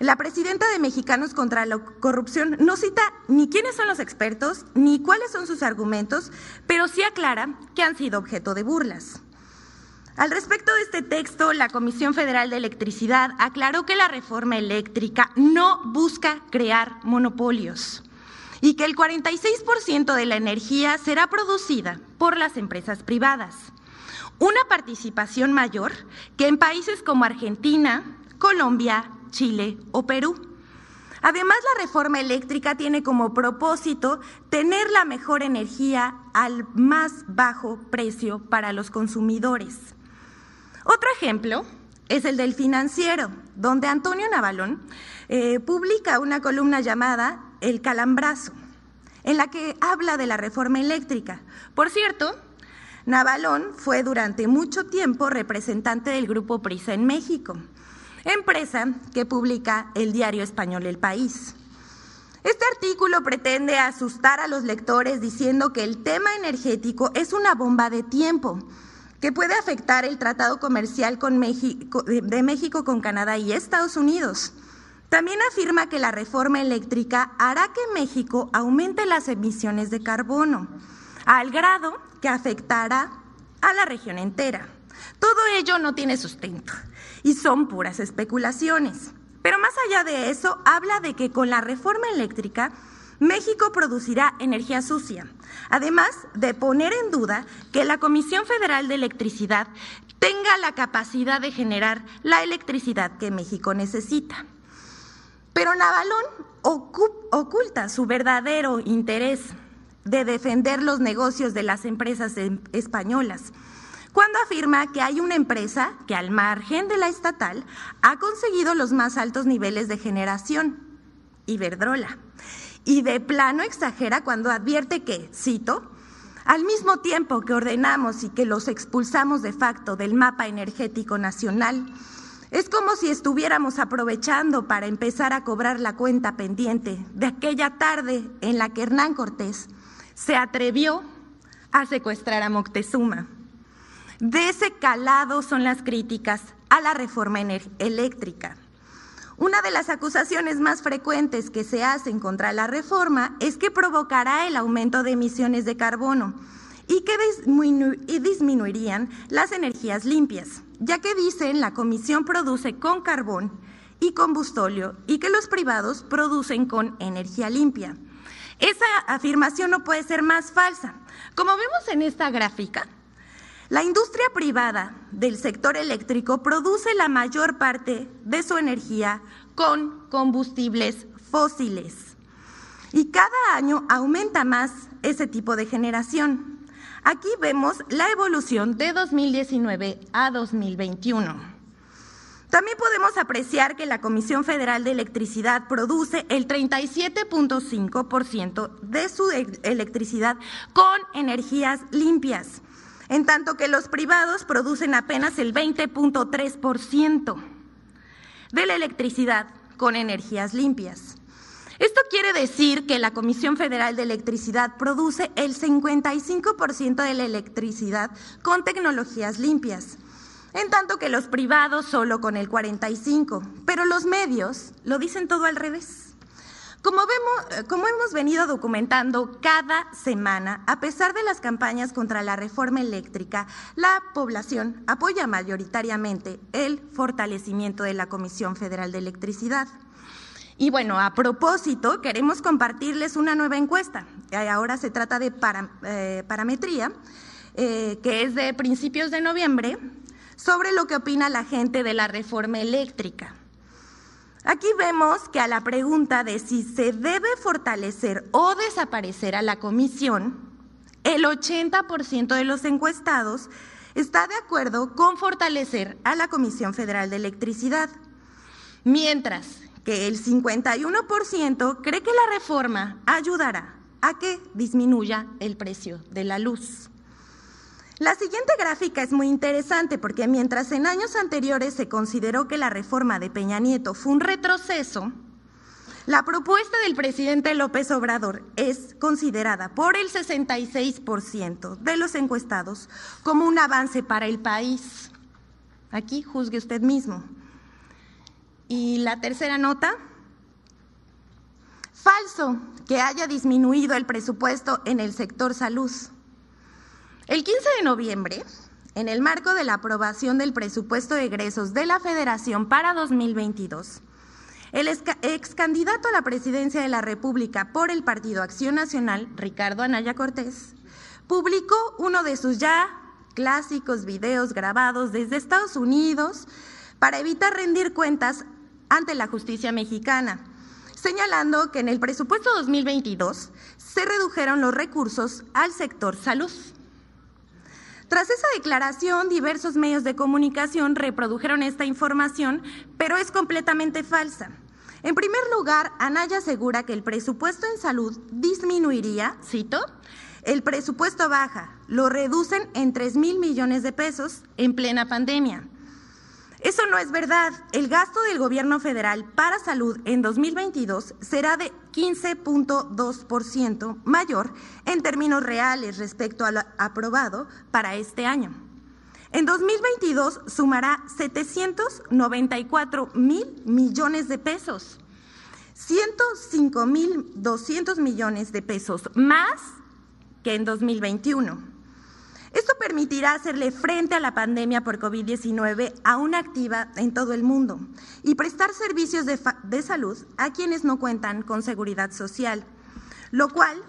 Speaker 5: La presidenta de Mexicanos contra la Corrupción no cita ni quiénes son los expertos, ni cuáles son sus argumentos, pero sí aclara que han sido objeto de burlas. Al respecto de este texto, la Comisión Federal de Electricidad aclaró que la reforma eléctrica no busca crear monopolios y que el 46% de la energía será producida por las empresas privadas. Una participación mayor que en países como Argentina, Colombia, Chile o Perú. Además, la reforma eléctrica tiene como propósito tener la mejor energía al más bajo precio para los consumidores. Otro ejemplo es el del financiero, donde Antonio Navalón eh, publica una columna llamada El Calambrazo, en la que habla de la reforma eléctrica. Por cierto, Navalón fue durante mucho tiempo representante del Grupo Prisa en México empresa que publica el diario español El País. Este artículo pretende asustar a los lectores diciendo que el tema energético es una bomba de tiempo que puede afectar el tratado comercial de México con Canadá y Estados Unidos. También afirma que la reforma eléctrica hará que México aumente las emisiones de carbono, al grado que afectará a la región entera. Todo ello no tiene sustento y son puras especulaciones. Pero más allá de eso, habla de que con la reforma eléctrica México producirá energía sucia, además de poner en duda que la Comisión Federal de Electricidad tenga la capacidad de generar la electricidad que México necesita. Pero Navalón oculta su verdadero interés de defender los negocios de las empresas em, españolas cuando afirma que hay una empresa que al margen de la estatal ha conseguido los más altos niveles de generación, Iberdrola. Y de plano exagera cuando advierte que, cito, al mismo tiempo que ordenamos y que los expulsamos de facto del mapa energético nacional, es como si estuviéramos aprovechando para empezar a cobrar la cuenta pendiente de aquella tarde en la que Hernán Cortés se atrevió a secuestrar a Moctezuma. De ese calado son las críticas a la reforma eléctrica. Una de las acusaciones más frecuentes que se hacen contra la reforma es que provocará el aumento de emisiones de carbono y que disminuirían las energías limpias, ya que dicen la comisión produce con carbón y combustóleo y que los privados producen con energía limpia. Esa afirmación no puede ser más falsa. Como vemos en esta gráfica, la industria privada del sector eléctrico produce la mayor parte de su energía con combustibles fósiles y cada año aumenta más ese tipo de generación. Aquí vemos la evolución de 2019 a 2021. También podemos apreciar que la Comisión Federal de Electricidad produce el 37.5% de su e-, electricidad con energías limpias, en tanto que los privados producen apenas el 20.3% de la electricidad con energías limpias. Esto quiere decir que la Comisión Federal de Electricidad produce el 55% de la electricidad con tecnologías limpias en tanto que los privados solo con el 45, pero los medios lo dicen todo al revés. Como, vemos, eh, como hemos venido documentando cada semana, a pesar de las campañas contra la reforma eléctrica, la población apoya mayoritariamente el fortalecimiento de la Comisión Federal de Electricidad. Y bueno, a propósito, queremos compartirles una nueva encuesta. Eh, ahora se trata de eh, parametría, que es de principios de noviembre, sobre lo que opina la gente de la reforma eléctrica. Aquí vemos que a la pregunta de si se debe fortalecer o desaparecer a la comisión, el 80% de los encuestados está de acuerdo con fortalecer a la Comisión Federal de Electricidad, mientras que el 51% cree que la reforma ayudará a que disminuya el precio de la luz. La siguiente gráfica es muy interesante porque mientras en años anteriores se consideró que la reforma de Peña Nieto fue un retroceso, la propuesta del presidente López Obrador es considerada por el 66% de los encuestados como un avance para el país. Aquí juzgue usted mismo. Y la tercera nota, falso que haya disminuido el presupuesto en el sector salud. El 15 de noviembre, en el marco de la aprobación del presupuesto de egresos de la Federación para 2022, el ex candidato a la presidencia de la República por el Partido Acción Nacional, Ricardo Anaya Cortés, publicó uno de sus ya clásicos videos grabados desde Estados Unidos para evitar rendir cuentas ante la justicia mexicana, señalando que en el presupuesto 2022 se redujeron los recursos al sector salud. Tras esa declaración, diversos medios de comunicación reprodujeron esta información, pero es completamente falsa. En primer lugar, Anaya asegura que el presupuesto en salud disminuiría, cito, el presupuesto baja, lo reducen en 3 mil millones de pesos en plena pandemia. Eso no es verdad. El gasto del gobierno federal para salud en 2022 será de 15.2% mayor en términos reales respecto al aprobado para este año. En 2022 sumará 794 mil millones de pesos, 105 mil 200 millones de pesos más que en 2021. Esto permitirá hacerle frente a la pandemia por COVID-19 aún activa en todo el mundo y prestar servicios de, salud a quienes no cuentan con seguridad social, lo cual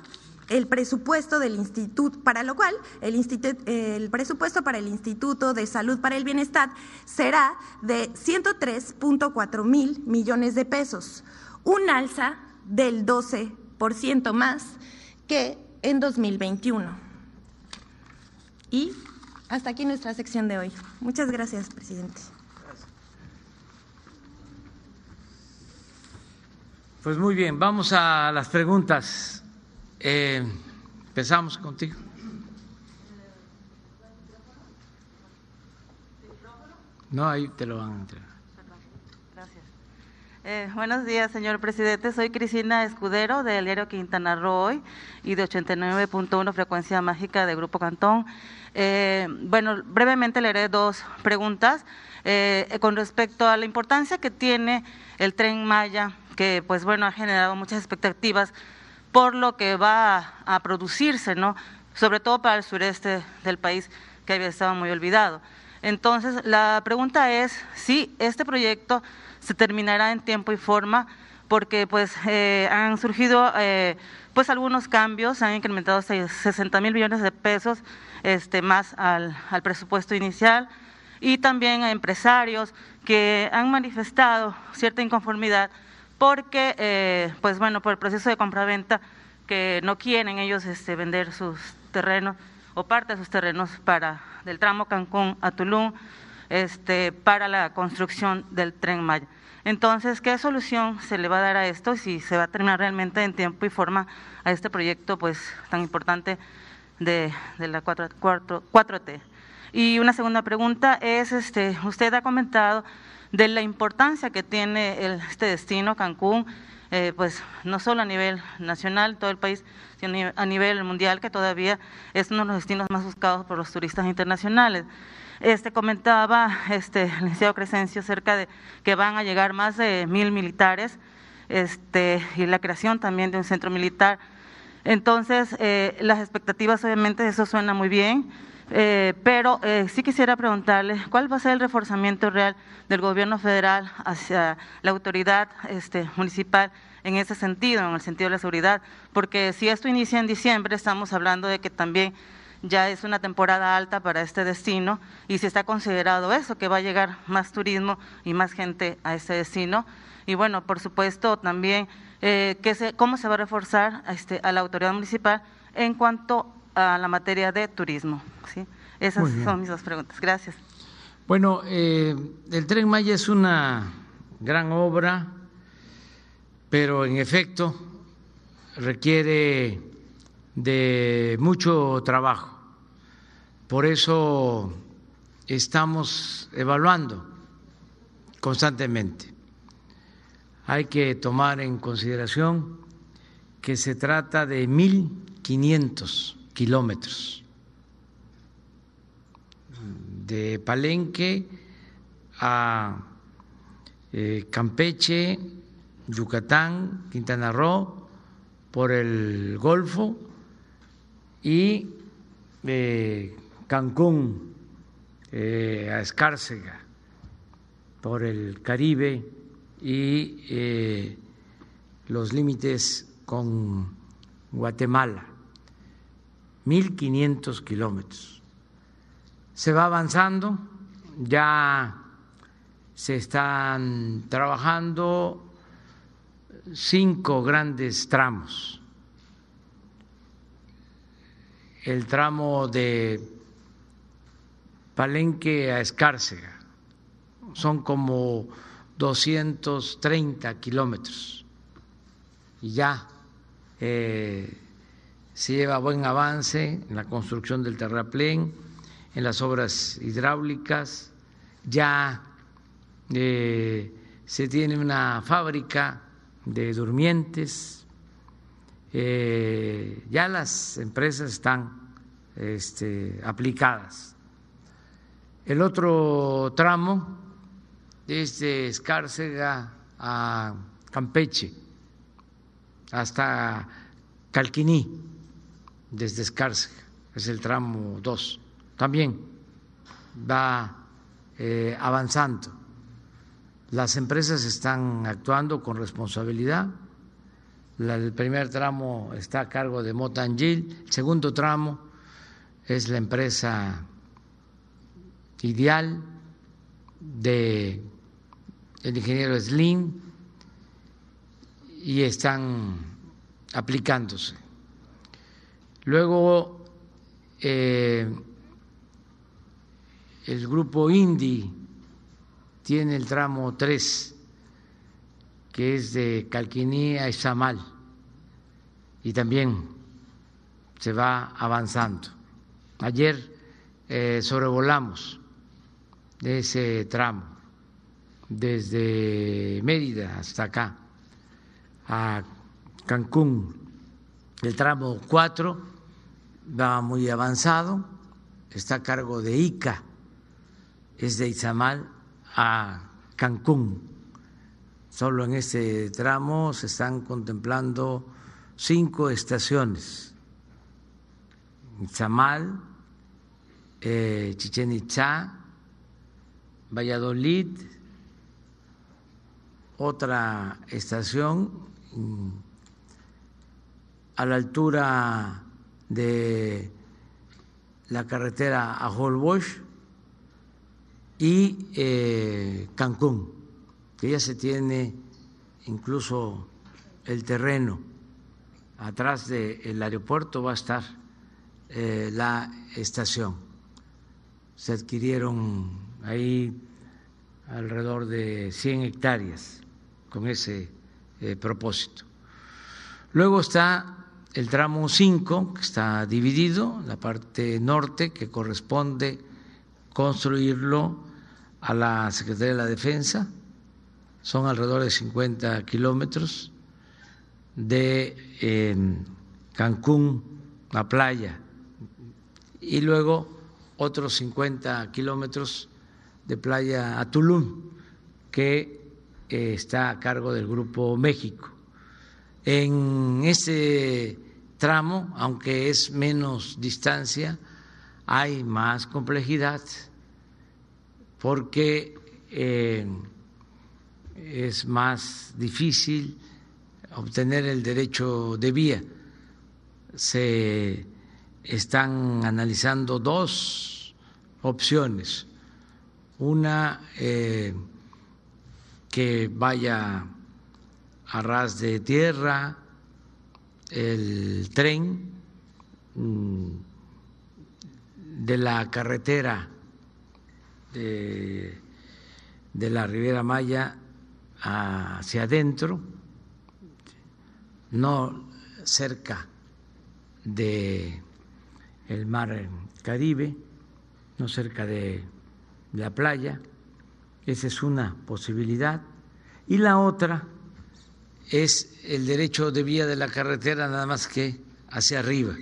Speaker 5: el presupuesto del instituto, para lo cual el, el, presupuesto para el Instituto de Salud para el Bienestar será de 103.4 mil millones de pesos, un alza del 12% más que en 2021. Y hasta aquí nuestra sección de hoy. Muchas gracias, presidente.
Speaker 1: Pues muy bien, vamos a las preguntas. Eh, empezamos contigo. No, ahí te lo van a entregar.
Speaker 6: Gracias. Eh, buenos días, señor presidente. Soy Cristina Escudero del diario Quintana Roo y de 89.1 frecuencia mágica de Grupo Cantón. Eh, bueno, brevemente leeré dos preguntas eh, con respecto a la importancia que tiene el tren Maya, que pues bueno ha generado muchas expectativas por lo que va a, producirse, ¿no? Sobre todo para el sureste del país que había estado muy olvidado. Entonces, la pregunta es si este proyecto se terminará en tiempo y forma, porque pues eh, han surgido pues algunos cambios, han incrementado 60 mil millones de pesos este, más al, presupuesto inicial y también a empresarios que han manifestado cierta inconformidad porque, eh, pues bueno, por el proceso de compraventa que no quieren ellos este, vender sus terrenos o parte de sus terrenos para del tramo Cancún a Tulum este, para la construcción del tren Maya. Entonces, ¿qué solución se le va a dar a esto si se va a terminar realmente en tiempo y forma a este proyecto pues tan importante de, la 4, 4, t Y una segunda pregunta es, este, usted ha comentado de la importancia que tiene este destino, Cancún, eh, pues no solo a nivel nacional, todo el país, sino a nivel mundial, que todavía es uno de los destinos más buscados por los turistas internacionales. Este comentaba este el licenciado Crescencio acerca de que van a llegar más de mil militares este, y la creación también de un centro militar. Entonces, eh, las expectativas, obviamente, eso suena muy bien, eh, pero eh, sí quisiera preguntarle cuál va a ser el reforzamiento real del gobierno federal hacia la autoridad este, municipal en ese sentido, en el sentido de la seguridad, porque si esto inicia en diciembre, estamos hablando de que también ya es una temporada alta para este destino y se está considerado eso, que va a llegar más turismo y más gente a este destino. Y bueno, por supuesto también eh, que cómo se va a reforzar a, este, a la autoridad municipal en cuanto a la materia de turismo. ¿sí? Esas son mis dos preguntas. Gracias.
Speaker 1: Bueno, eh, el tren Maya es una gran obra, pero en efecto requiere de mucho trabajo. Por eso estamos evaluando constantemente. Hay que tomar en consideración que se trata de 1.500 kilómetros de Palenque a eh, Campeche, Yucatán, Quintana Roo, por el Golfo y eh, Cancún eh, a Escárcega por el Caribe y eh, los límites con Guatemala, 1.500 kilómetros. Se va avanzando, ya se están trabajando cinco grandes tramos el tramo de Palenque a Escárcega. Son como 230 kilómetros. Y ya eh, se lleva buen avance en la construcción del terraplén, en las obras hidráulicas. Ya eh, se tiene una fábrica de durmientes eh, ya las empresas están este, aplicadas. El otro tramo es de Escárcega a Campeche, hasta Calquiní, desde Escárcega, es el tramo 2. También va eh, avanzando. Las empresas están actuando con responsabilidad el primer tramo está a cargo de Motangil, el segundo tramo es la empresa ideal de el ingeniero Slim y están aplicándose. Luego eh, el grupo Indy tiene el tramo 3 que es de Calquiní a Izamal, y también se va avanzando. Ayer eh, sobrevolamos ese tramo, desde Mérida hasta acá, a Cancún. El tramo 4 va muy avanzado, está a cargo de ICA, es de Izamal a Cancún Solo en este tramo se están contemplando cinco estaciones. Chamal, eh, Chichen Itza, Valladolid, otra estación mm, a la altura de la carretera a Holbox y eh, Cancún que ya se tiene incluso el terreno atrás del aeropuerto va a estar eh, la estación. Se adquirieron ahí alrededor de 100 hectáreas con ese eh, propósito. Luego está el tramo 5, que está dividido, la parte norte, que corresponde construirlo a la Secretaría de la Defensa, son alrededor de 50 kilómetros de eh, Cancún a playa y luego otros 50 kilómetros de playa a Tulum, que está a cargo del Grupo México. En ese tramo, aunque es menos distancia, hay más complejidad porque eh, es más difícil obtener el derecho de vía. Se están analizando dos opciones. Una eh, que vaya a ras de tierra el tren mm, de la carretera de, la Riviera Maya hacia adentro, no cerca de el mar Caribe, no cerca de la playa. Esa es una posibilidad. Y la otra es el derecho de vía de la carretera nada más que hacia arriba,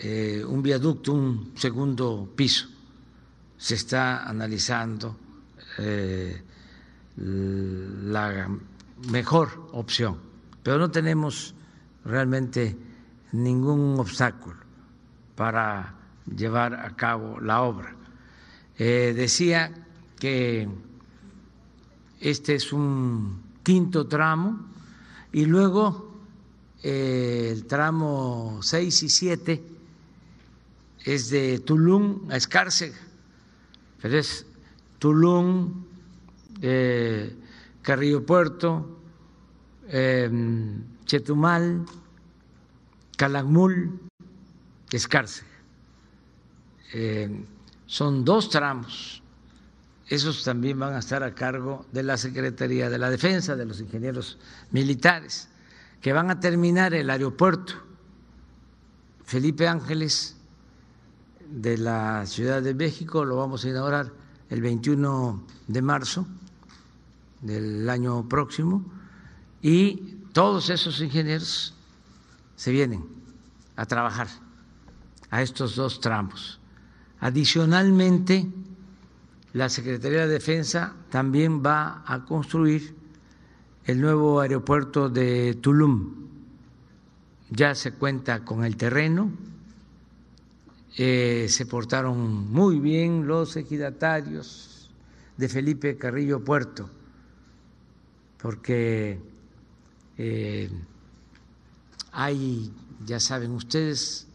Speaker 1: eh, un viaducto, un segundo piso. Se está analizando eh, la mejor opción, pero no tenemos realmente ningún obstáculo para llevar a cabo la obra. Eh, decía que este es un quinto tramo y luego eh, el tramo 6 y 7 es de Tulum a Escárcega, pero es Tulum, eh, Carrillo Puerto, em, Chetumal, Calakmul, Escárcega. Eh, son dos tramos, esos también van a estar a cargo de la Secretaría de la Defensa, de los ingenieros militares, que van a terminar el aeropuerto Felipe Ángeles de la Ciudad de México, lo vamos a inaugurar el 21 de marzo del año próximo, y todos esos ingenieros se vienen a trabajar a estos dos tramos. Adicionalmente, la Secretaría de Defensa también va a construir el nuevo aeropuerto de Tulum. Ya se cuenta con el terreno, eh, se portaron muy bien los ejidatarios de Felipe Carrillo Puerto, porque eh, hay, ya saben ustedes,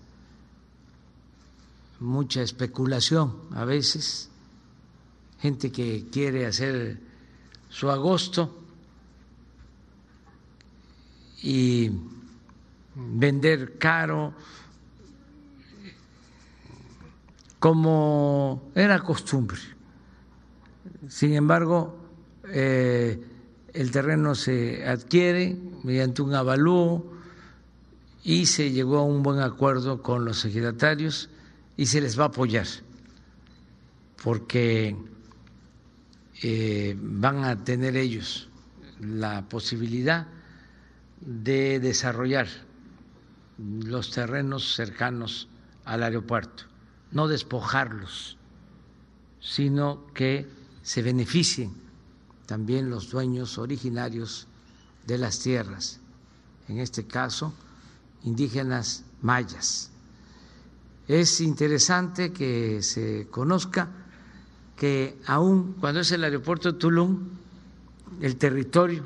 Speaker 1: mucha especulación a veces, gente que quiere hacer su agosto y vender caro como era costumbre. Sin embargo, eh, el terreno se adquiere mediante un avalúo y se llegó a un buen acuerdo con los ejidatarios y se les va a apoyar porque eh, van a tener ellos la posibilidad de desarrollar los terrenos cercanos al aeropuerto, no despojarlos, sino que se beneficien también los dueños originarios de las tierras, en este caso indígenas mayas. Es interesante que se conozca que aún cuando es el aeropuerto de Tulum, el territorio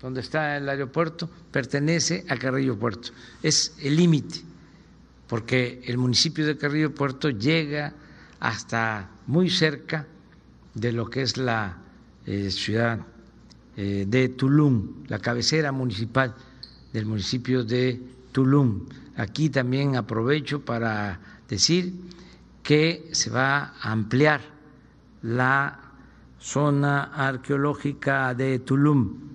Speaker 1: donde está el aeropuerto pertenece a Carrillo Puerto. Es el límite, porque el municipio de Carrillo Puerto llega hasta muy cerca de lo que es la eh, ciudad eh, de Tulum, la cabecera municipal del municipio de Tulum. Aquí también aprovecho para decir que se va a ampliar la zona arqueológica de Tulum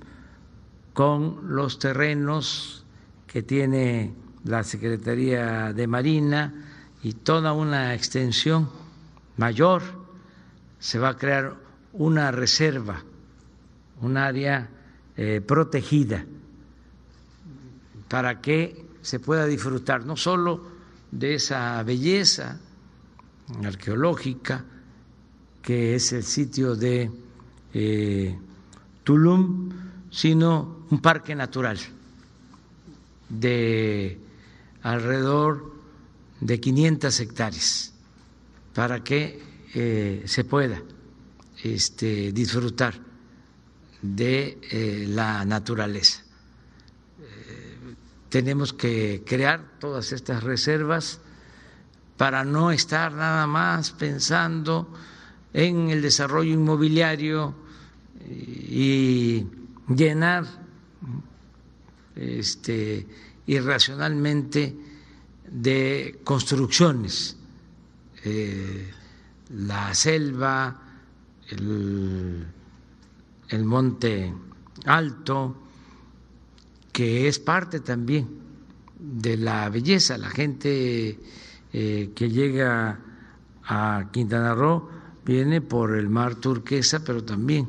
Speaker 1: con los terrenos que tiene la Secretaría de Marina y toda una extensión mayor. Se va a crear una reserva, un área eh, protegida para que se pueda disfrutar no solo de esa belleza arqueológica que es el sitio de eh, Tulum, sino un parque natural de alrededor de 500 hectáreas para que eh, se pueda este, disfrutar de eh, la naturaleza. Tenemos que crear todas estas reservas para no estar nada más pensando en el desarrollo inmobiliario y llenar este, irracionalmente de construcciones, eh, la selva, el, monte alto, que es parte también de la belleza. La gente eh, que llega a Quintana Roo viene por el mar turquesa, pero también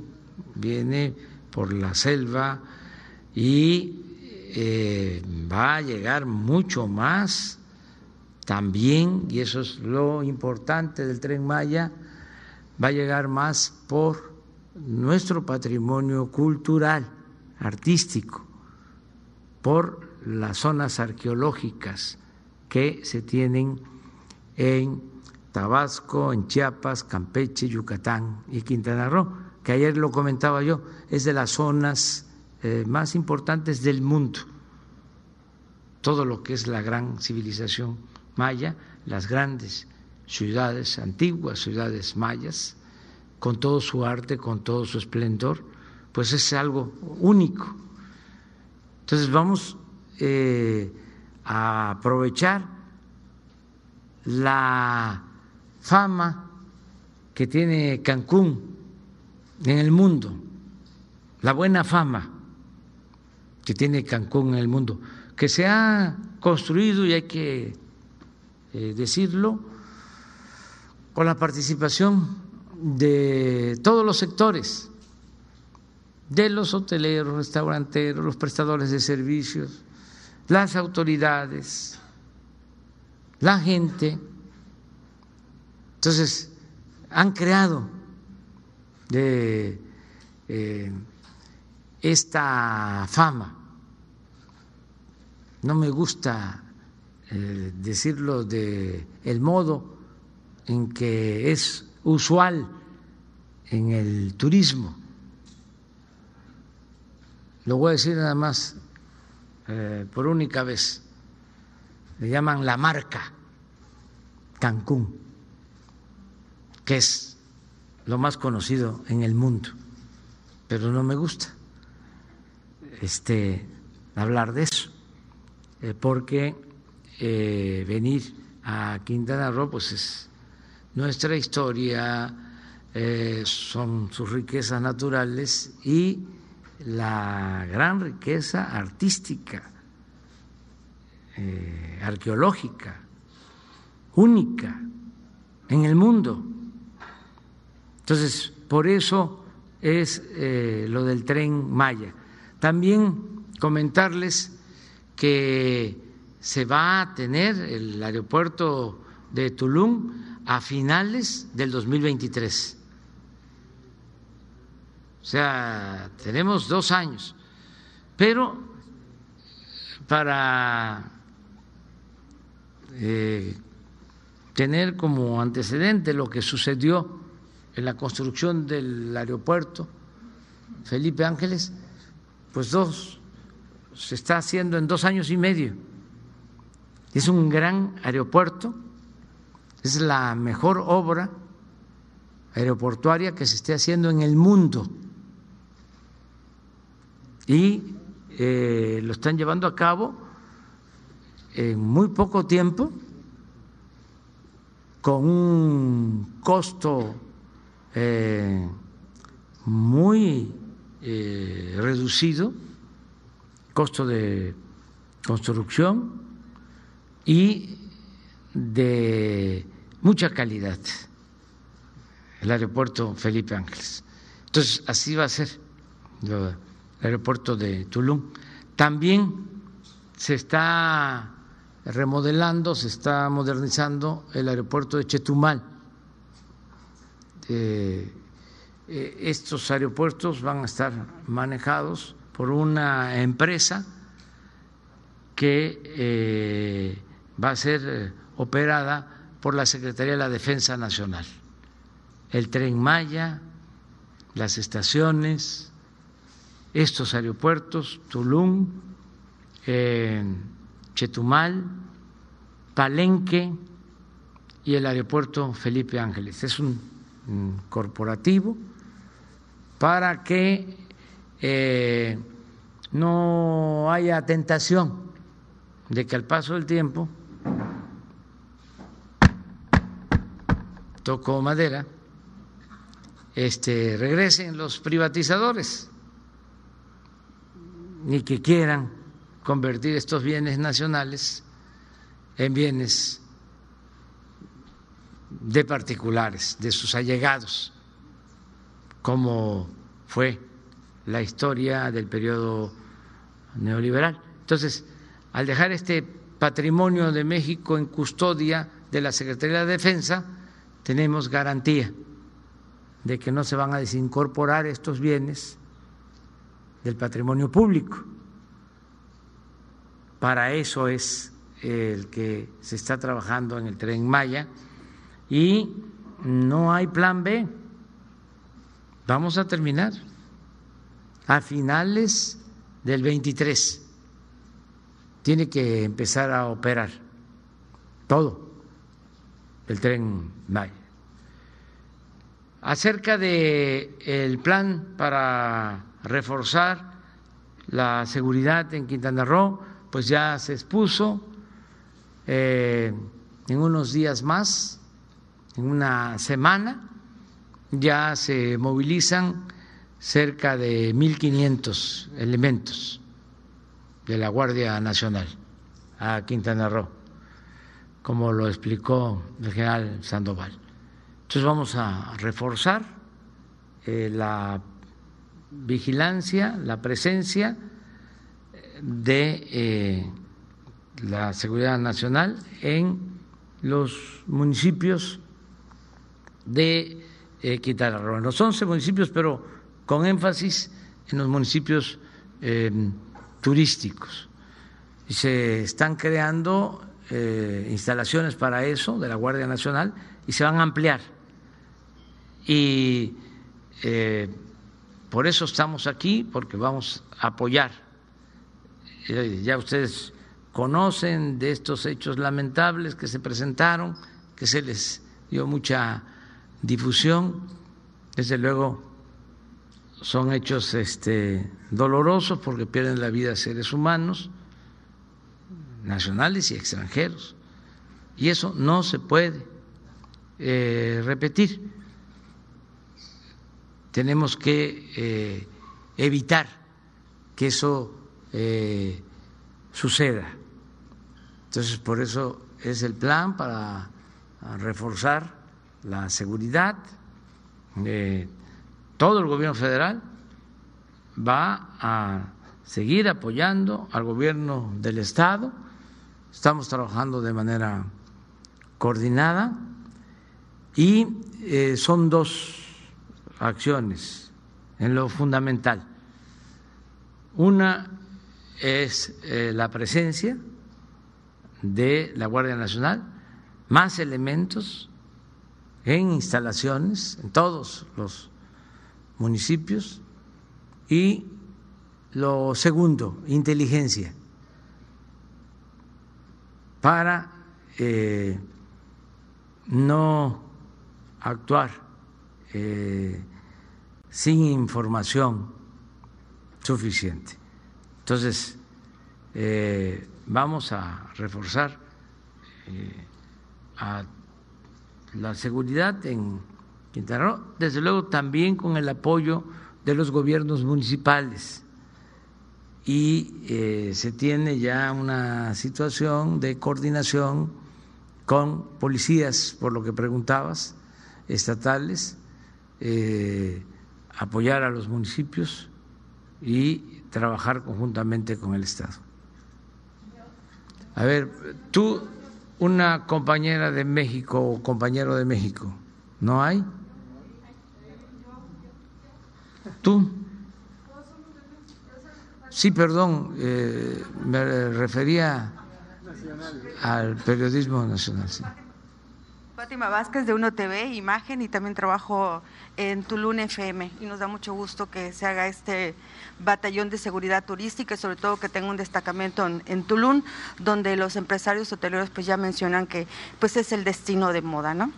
Speaker 1: viene por la selva y eh, va a llegar mucho más también, y eso es lo importante del tren Maya, va a llegar más por nuestro patrimonio cultural, artístico, por las zonas arqueológicas que se tienen en Tabasco, en Chiapas, Campeche, Yucatán y Quintana Roo, que ayer lo comentaba yo, es de las zonas eh, más importantes del mundo. Todo lo que es la gran civilización maya, las grandes ciudades antiguas, ciudades mayas, con todo su arte, con todo su esplendor, pues es algo único. Entonces vamos eh, a aprovechar la fama que tiene Cancún en el mundo, la buena fama que tiene Cancún en el mundo, que se ha construido, y hay que eh, decirlo, con la participación de todos los sectores, de los hoteleros, restauranteros, los prestadores de servicios, las autoridades, la gente. Entonces, han creado de eh, esta fama. No me gusta eh, decirlo de el modo en que es usual en el turismo. Lo voy a decir nada más eh, por única vez. Le llaman la marca Cancún, que es lo más conocido en el mundo, pero no me gusta este, hablar de eso, eh, porque eh, venir a Quintana Roo pues es nuestra historia, eh, son sus riquezas naturales y la gran riqueza artística, arqueológica, única en el mundo. Entonces, por eso es lo del tren Maya. También comentarles que se va a tener el aeropuerto de Tulum a finales del 2023. O sea, tenemos dos años, pero para eh, tener como antecedente lo que sucedió en la construcción del aeropuerto Felipe Ángeles, pues dos, se está haciendo en dos años y medio. Es un gran aeropuerto, es la mejor obra aeroportuaria que se esté haciendo en el mundo. Y eh, lo están llevando a cabo en muy poco tiempo, con un costo eh, muy eh, reducido, costo de construcción y de mucha calidad el aeropuerto Felipe Ángeles. Entonces, así va a ser el aeropuerto de Tulum. También se está remodelando, se está modernizando el aeropuerto de Chetumal. Eh, eh, estos aeropuertos van a estar manejados por una empresa que eh, va a ser operada por la Secretaría de la Defensa Nacional. El tren Maya, las estaciones, estos aeropuertos, Tulum, Chetumal, Palenque y el aeropuerto Felipe Ángeles. Es un, corporativo para que eh, no haya tentación de que al paso del tiempo, toco madera, este, regresen los privatizadores. Ni que quieran convertir estos bienes nacionales en bienes de particulares, de sus allegados, como fue la historia del periodo neoliberal. Entonces, al dejar este patrimonio de México en custodia de la Secretaría de Defensa, tenemos garantía de que no se van a desincorporar estos bienes del patrimonio público. Para eso es el que se está trabajando en el tren Maya y no hay plan B. Vamos a terminar a finales del 23. Tiene que empezar a operar todo el tren Maya. Acerca de el plan para reforzar la seguridad en Quintana Roo, pues ya se expuso eh, en unos días más, en una semana, ya se movilizan cerca de 1.500 elementos de la Guardia Nacional a Quintana Roo, como lo explicó el general Sandoval. Entonces vamos a reforzar eh, la vigilancia, la presencia de eh, la seguridad nacional en los municipios de eh, Quintana Roo, en los 11 municipios, pero con énfasis en los municipios em, turísticos. Y se están creando eh, instalaciones para eso de la Guardia Nacional y se van a ampliar. Y por eso estamos aquí, porque vamos a apoyar. Eh, ya ustedes conocen de estos hechos lamentables que se presentaron, que se les dio mucha difusión. Desde luego son hechos este, dolorosos porque pierden la vida seres humanos, nacionales y extranjeros. Y eso no se puede eh, repetir tenemos que eh, evitar que eso eh, suceda. Entonces, por eso es el plan para reforzar la seguridad. Eh, todo el gobierno federal va a seguir apoyando al gobierno del Estado. Estamos trabajando de manera coordinada y son dos acciones en lo fundamental. Una es eh, la presencia de la Guardia Nacional, más elementos en instalaciones en todos los municipios y lo segundo, inteligencia, para eh, no actuar eh, sin información suficiente. Entonces, eh, vamos a reforzar a la seguridad en Quintana Roo, desde luego también con el apoyo de los gobiernos municipales. Y eh, se tiene ya una situación de coordinación con policías, por lo que preguntabas, estatales, apoyar a los municipios y trabajar conjuntamente con el Estado. A ver, tú, una compañera de México o compañero de México, ¿no hay? ¿Tú? Sí, perdón, eh, me refería al periodismo nacional. Sí.
Speaker 7: Fátima Vázquez de Uno TV, Imagen y también trabajo en Tulum FM y nos da mucho gusto que se haga este batallón de seguridad turística y sobre todo que tenga un destacamento en, Tulum donde los empresarios hoteleros pues ya mencionan que pues es el destino de moda, ¿no?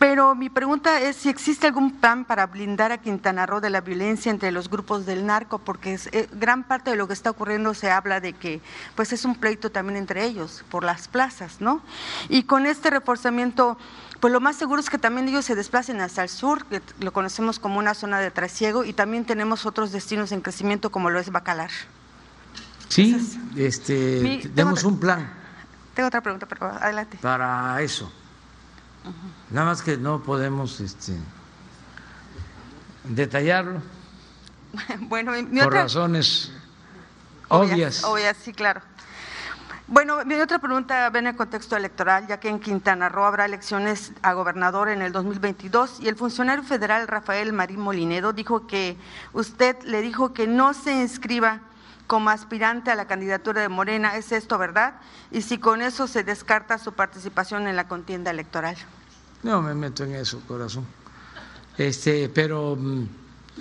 Speaker 7: Pero mi pregunta es si existe algún plan para blindar a Quintana Roo de la violencia entre los grupos del narco, porque es, eh, gran parte de lo que está ocurriendo se habla de que pues es un pleito también entre ellos por las plazas, ¿no? Y con este reforzamiento, pues lo más seguro es que también ellos se desplacen hacia el sur, que lo conocemos como una zona de trasiego, y también tenemos otros destinos en crecimiento como lo es Bacalar.
Speaker 1: Sí, este, tenemos un plan.
Speaker 7: Tengo otra pregunta, pero adelante.
Speaker 1: Para eso. Nada más que no podemos este, detallarlo. [laughs]
Speaker 7: bueno,
Speaker 1: por razones obvias.
Speaker 7: Obvias, sí, claro. Bueno, mi otra pregunta viene en el contexto electoral, ya que en Quintana Roo habrá elecciones a gobernador en el 2022 y el funcionario federal Rafael Marín Molinedo dijo que usted le dijo que no se inscriba como aspirante a la candidatura de Morena. ¿Es esto verdad? Y si con eso se descarta su participación en la contienda electoral.
Speaker 1: No me meto en eso, corazón. Este, pero. Mm,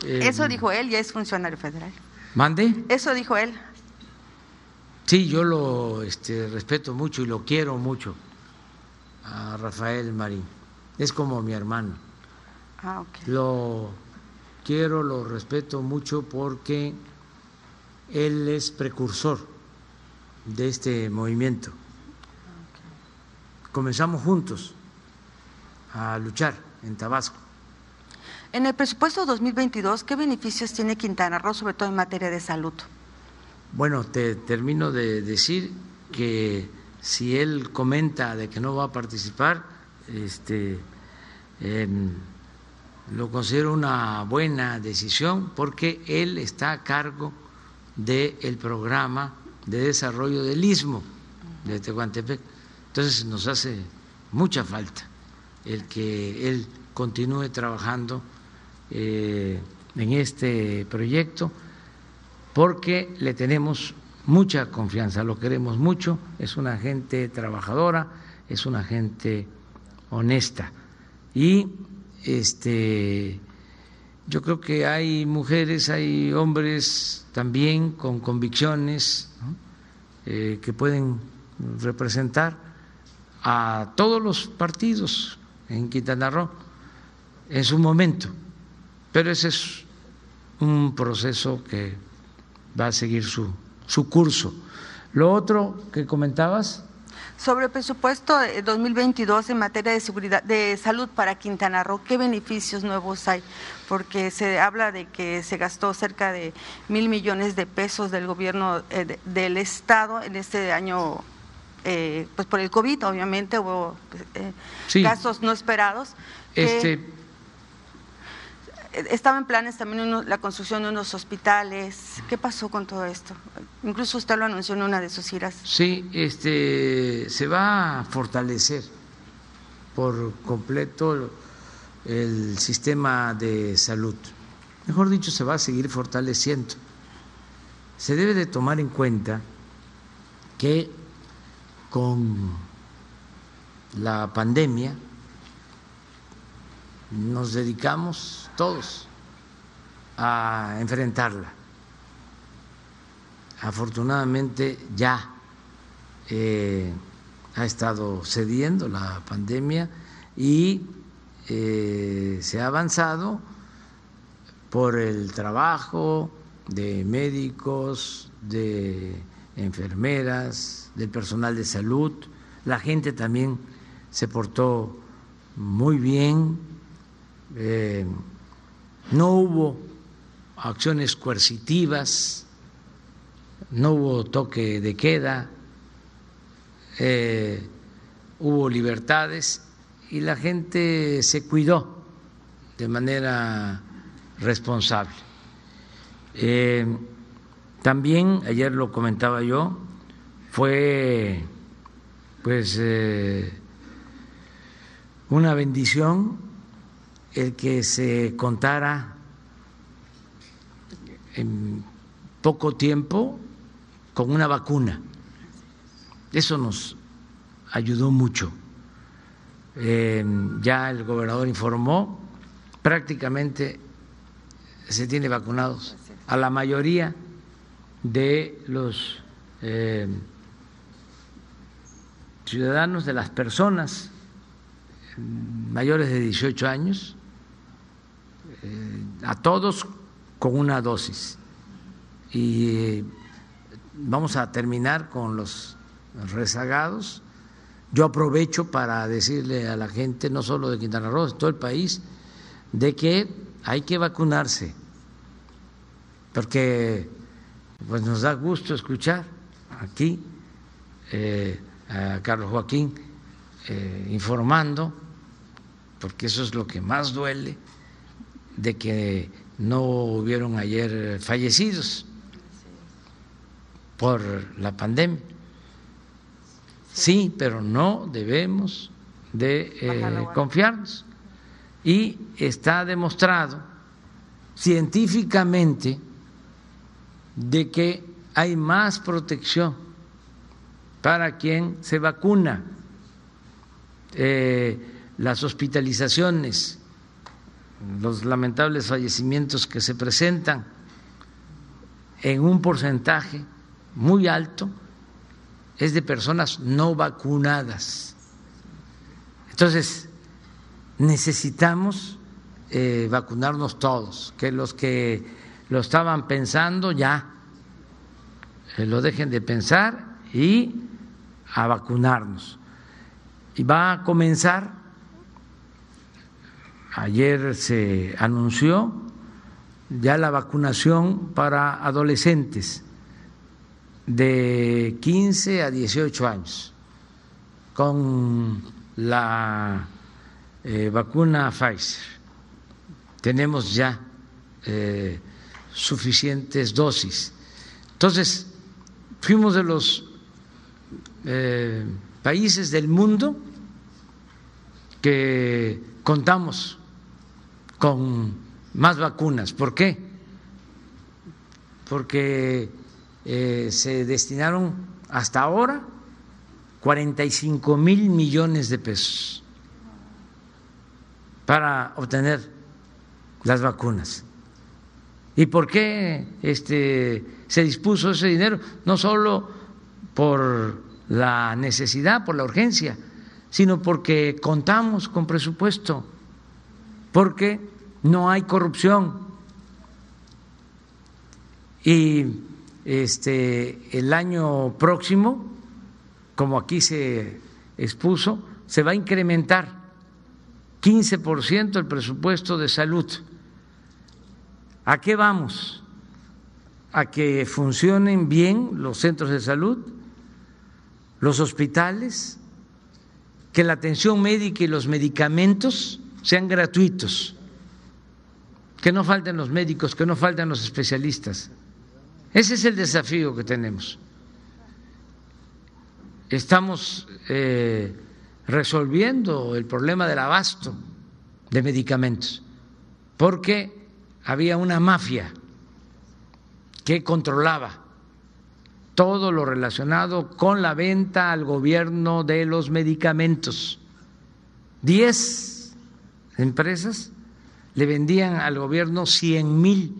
Speaker 7: eso dijo él, ya es funcionario federal.
Speaker 1: ¿Mande?
Speaker 7: Eso dijo él.
Speaker 1: Sí, yo lo este, respeto mucho y lo quiero mucho a Rafael Marín. Es como mi hermano.
Speaker 7: Ah, ok.
Speaker 1: Lo quiero, lo respeto mucho porque él es precursor de este movimiento. Comenzamos juntos a luchar en Tabasco.
Speaker 7: En el presupuesto 2022, ¿qué beneficios tiene Quintana Roo, sobre todo en materia de salud?
Speaker 1: Bueno, te termino de decir que si él comenta de que no va a participar, este, em, lo considero una buena decisión porque él está a cargo del programa de desarrollo del istmo de Tehuantepec. Entonces nos hace mucha falta el que él continúe trabajando eh, en este proyecto porque le tenemos mucha confianza, lo queremos mucho, es una gente trabajadora, es una gente honesta y este yo creo que hay mujeres, hay hombres también con convicciones eh, que pueden representar a todos los partidos en Quintana Roo en su momento, pero ese es un proceso que va a seguir su, su curso. Lo otro que comentabas.
Speaker 7: Sobre el presupuesto de 2022 en materia de seguridad, de salud para Quintana Roo, ¿qué beneficios nuevos hay? Porque se habla de que se gastó cerca de mil millones de pesos del gobierno eh, del Estado en este año, eh, pues por el COVID, obviamente, hubo eh, gastos no esperados.
Speaker 1: Este,
Speaker 7: estaba en planes también la construcción de unos hospitales. ¿Qué pasó con todo esto? Incluso usted lo anunció en una de sus giras.
Speaker 1: Sí, este, se va a fortalecer por completo el sistema de salud. Mejor dicho, se va a seguir fortaleciendo. Se debe de tomar en cuenta que con la pandemia nos dedicamos todos a enfrentarla. Afortunadamente ya eh, ha estado cediendo la pandemia y eh, se ha avanzado por el trabajo de médicos, de enfermeras, del personal de salud. La gente también se portó muy bien. Eh, no hubo acciones coercitivas, no hubo toque de queda, eh, hubo libertades y la gente se cuidó de manera responsable. Eh, también, ayer lo comentaba yo, fue pues una bendición el que se contara en poco tiempo con una vacuna. Eso nos ayudó mucho. Eh, ya el gobernador informó, prácticamente se tiene vacunados a la mayoría de los eh, ciudadanos, de las personas mayores de 18 años, eh, a todos con una dosis. Y vamos a terminar con los rezagados. Yo aprovecho para decirle a la gente, no solo de Quintana Roo, de todo el país, de que hay que vacunarse, porque pues nos da gusto escuchar aquí eh, a Carlos Joaquín eh, informando, porque eso es lo que más duele, de que no hubieron ayer fallecidos por la pandemia. Sí, pero no debemos de eh, confiarnos. Y está demostrado científicamente de que hay más protección para quien se vacuna. Eh, las hospitalizaciones, los lamentables fallecimientos que se presentan en un porcentaje muy alto es de personas no vacunadas. Entonces, necesitamos eh, vacunarnos todos, que los que lo estaban pensando ya eh, lo dejen de pensar y a vacunarnos. Y va a comenzar, ayer se anunció ya la vacunación para adolescentes de 15 a 18 años con la eh, vacuna Pfizer. Tenemos ya eh, suficientes dosis. Entonces, fuimos de los eh, países del mundo que contamos con más vacunas. ¿Por qué? Porque eh, se destinaron hasta ahora 45 mil millones de pesos para obtener las vacunas. ¿Y por qué este, se dispuso ese dinero? No solo por la necesidad, por la urgencia, sino porque contamos con presupuesto, porque no hay corrupción. Y este, el año próximo, como aquí se expuso, se va a incrementar 15% el presupuesto de salud. ¿A qué vamos? A que funcionen bien los centros de salud, los hospitales, que la atención médica y los medicamentos sean gratuitos, que no falten los médicos, que no falten los especialistas. Ese es el desafío que tenemos. Estamos eh, resolviendo el problema del abasto de medicamentos, porque había una mafia que controlaba todo lo relacionado con la venta al gobierno de los medicamentos. Diez empresas le vendían al gobierno cien mil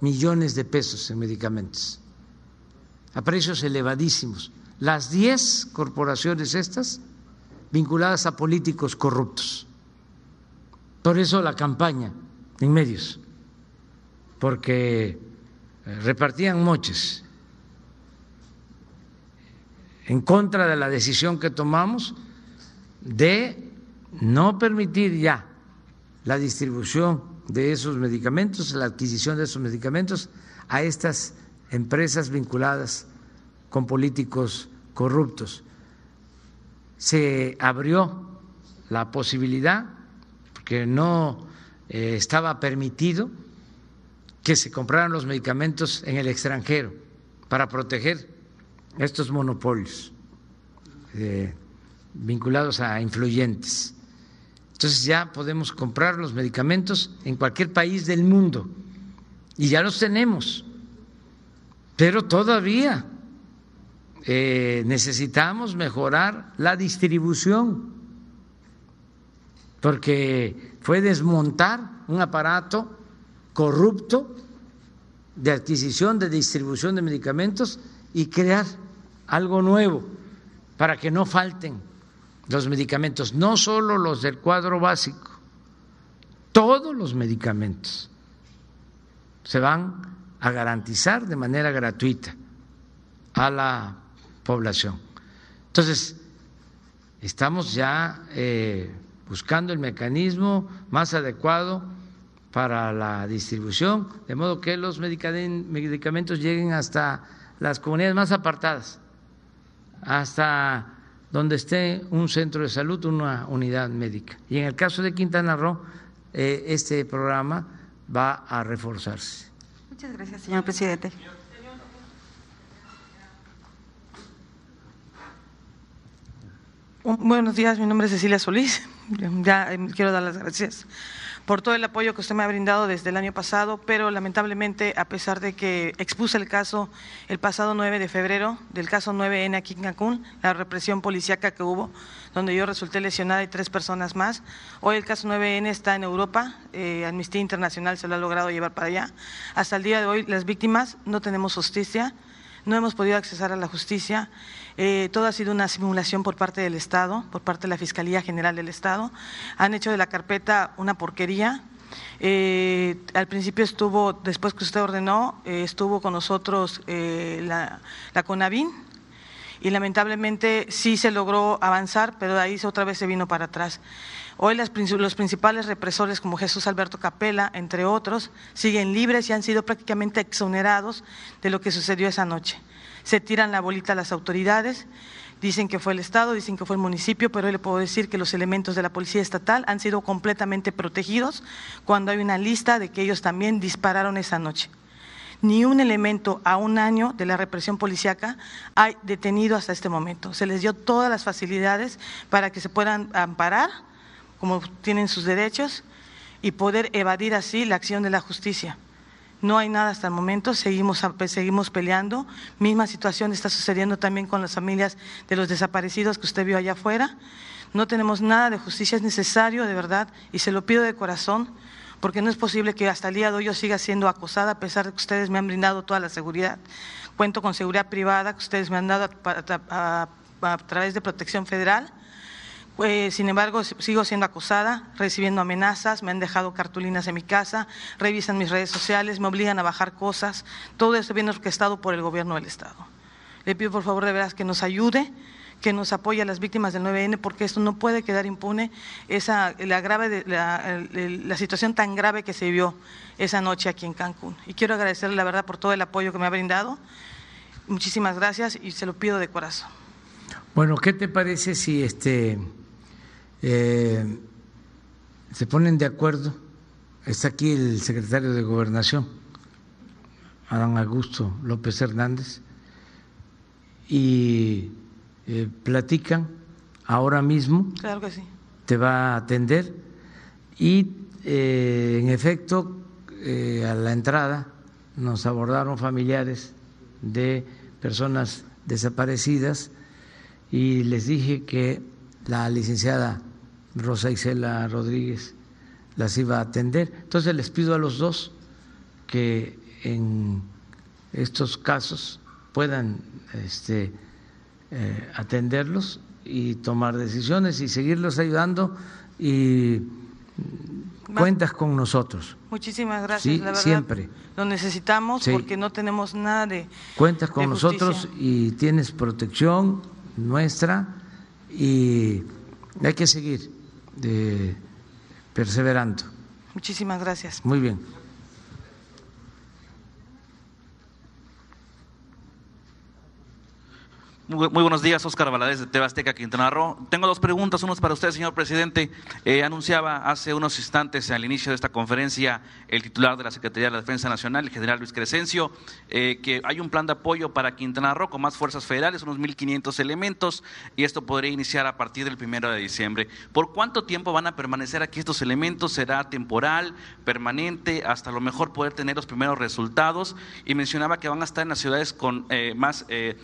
Speaker 1: millones de pesos en medicamentos, a precios elevadísimos. Las diez corporaciones estas vinculadas a políticos corruptos. Por eso la campaña en medios, porque eh, repartían moches en contra de la decisión que tomamos de no permitir ya la distribución de esos medicamentos, la adquisición de esos medicamentos a estas empresas vinculadas con políticos corruptos. Se abrió la posibilidad, porque no eh, estaba permitido, que se compraran los medicamentos en el extranjero para proteger estos monopolios eh, vinculados a influyentes. Entonces ya podemos comprar los medicamentos en cualquier país del mundo. Y ya los tenemos, pero todavía eh, necesitamos mejorar la distribución, porque fue desmontar un aparato corrupto de adquisición, de distribución de medicamentos y crear algo nuevo para que no falten los medicamentos, no solo los del cuadro básico, todos los medicamentos se van a garantizar de manera gratuita a la población. Entonces, estamos ya eh, buscando el mecanismo más adecuado para la distribución, de modo que los medicamentos lleguen hasta las comunidades más apartadas, hasta donde esté un centro de salud, una unidad médica. Y en el caso de Quintana Roo, eh, este programa va a reforzarse.
Speaker 7: Muchas gracias, señor presidente.
Speaker 8: Buenos días, mi nombre es Cecilia Solís. [laughs] Ya eh, quiero dar las gracias por todo el apoyo que usted me ha brindado desde el año pasado, pero lamentablemente, a pesar de que expuse el caso el pasado 9 de febrero, del caso 9N aquí en Cancún, la represión policíaca que hubo, donde yo resulté lesionada y tres personas más, hoy el caso 9N está en Europa, eh, Amnistía Internacional se lo ha logrado llevar para allá. Hasta el día de hoy, las víctimas no tenemos justicia, no hemos podido accesar a la justicia. Eh, todo ha sido una simulación por parte del Estado, por parte de la Fiscalía General del Estado. Han hecho de la carpeta una porquería. Eh, al principio estuvo, después que usted ordenó, eh, estuvo con nosotros la, la CONAVIN, y lamentablemente sí se logró avanzar, pero de ahí otra vez se vino para atrás. Hoy los principales represores como Jesús Alberto Capela, entre otros, siguen libres y han sido prácticamente exonerados de lo que sucedió esa noche. Se tiran la bolita a las autoridades, dicen que fue el Estado, dicen que fue el municipio, pero hoy le puedo decir que los elementos de la Policía Estatal han sido completamente protegidos cuando hay una lista de que ellos también dispararon esa noche ni un elemento a un año de la represión policiaca hay detenido hasta este momento. Se les dio todas las facilidades para que se puedan amparar como tienen sus derechos, y poder evadir así la acción de la justicia. No hay nada hasta el momento, seguimos, seguimos peleando. Misma situación está sucediendo también con las familias de los desaparecidos que usted vio allá afuera. No tenemos nada de justicia, es necesario de verdad, y se lo pido de corazón, porque no es posible que hasta el día de hoy yo siga siendo acosada a pesar de que ustedes me han brindado toda la seguridad. Cuento con seguridad privada que ustedes me han dado a través de protección federal eh, sin embargo, sigo siendo acosada, recibiendo amenazas, me han dejado cartulinas en mi casa, revisan mis redes sociales, me obligan a bajar cosas. Todo esto viene orquestado por el gobierno del Estado. Le pido por favor de veras que nos ayude, que nos apoye a las víctimas del 9N, porque esto no puede quedar impune, esa, la, grave, la, la situación tan grave que se vivió esa noche aquí en Cancún. Y quiero agradecerle la verdad por todo el apoyo que me ha brindado. Muchísimas gracias y se lo pido de corazón.
Speaker 1: Bueno, ¿qué te parece si este eh, se ponen de acuerdo. Está aquí el secretario de Gobernación, Adán Augusto López Hernández, y eh, platican ahora mismo.
Speaker 8: Claro que sí.
Speaker 1: Te va a atender y, eh, en efecto, a la entrada nos abordaron familiares de personas desaparecidas y les dije que la licenciada Rosa Isela Rodríguez las iba a atender. Entonces les pido a los dos que en estos casos puedan este, eh, atenderlos y tomar decisiones y seguirlos ayudando y cuentas con nosotros.
Speaker 8: Muchísimas gracias,
Speaker 1: la verdad. Siempre.
Speaker 8: Lo necesitamos porque no tenemos nada de.
Speaker 1: Cuentas con nosotros y tienes protección nuestra y hay que seguir eh, perseverando.
Speaker 8: Muchísimas gracias.
Speaker 1: Muy bien.
Speaker 9: Muy, buenos días, Óscar Valadez de Tebasteca, Quintana Roo. Tengo dos preguntas, es para usted, señor presidente. Eh, anunciaba hace unos instantes al inicio de esta conferencia el titular de la Secretaría de la Defensa Nacional, el general Luis Crescencio, eh, que hay un plan de apoyo para Quintana Roo con más fuerzas federales, unos 1.500 elementos, y esto podría iniciar a partir del primero de diciembre. ¿Por cuánto tiempo van a permanecer aquí estos elementos? ¿Será temporal, permanente, hasta lo mejor poder tener los primeros resultados? Y mencionaba que van a estar en las ciudades con eh, más eh,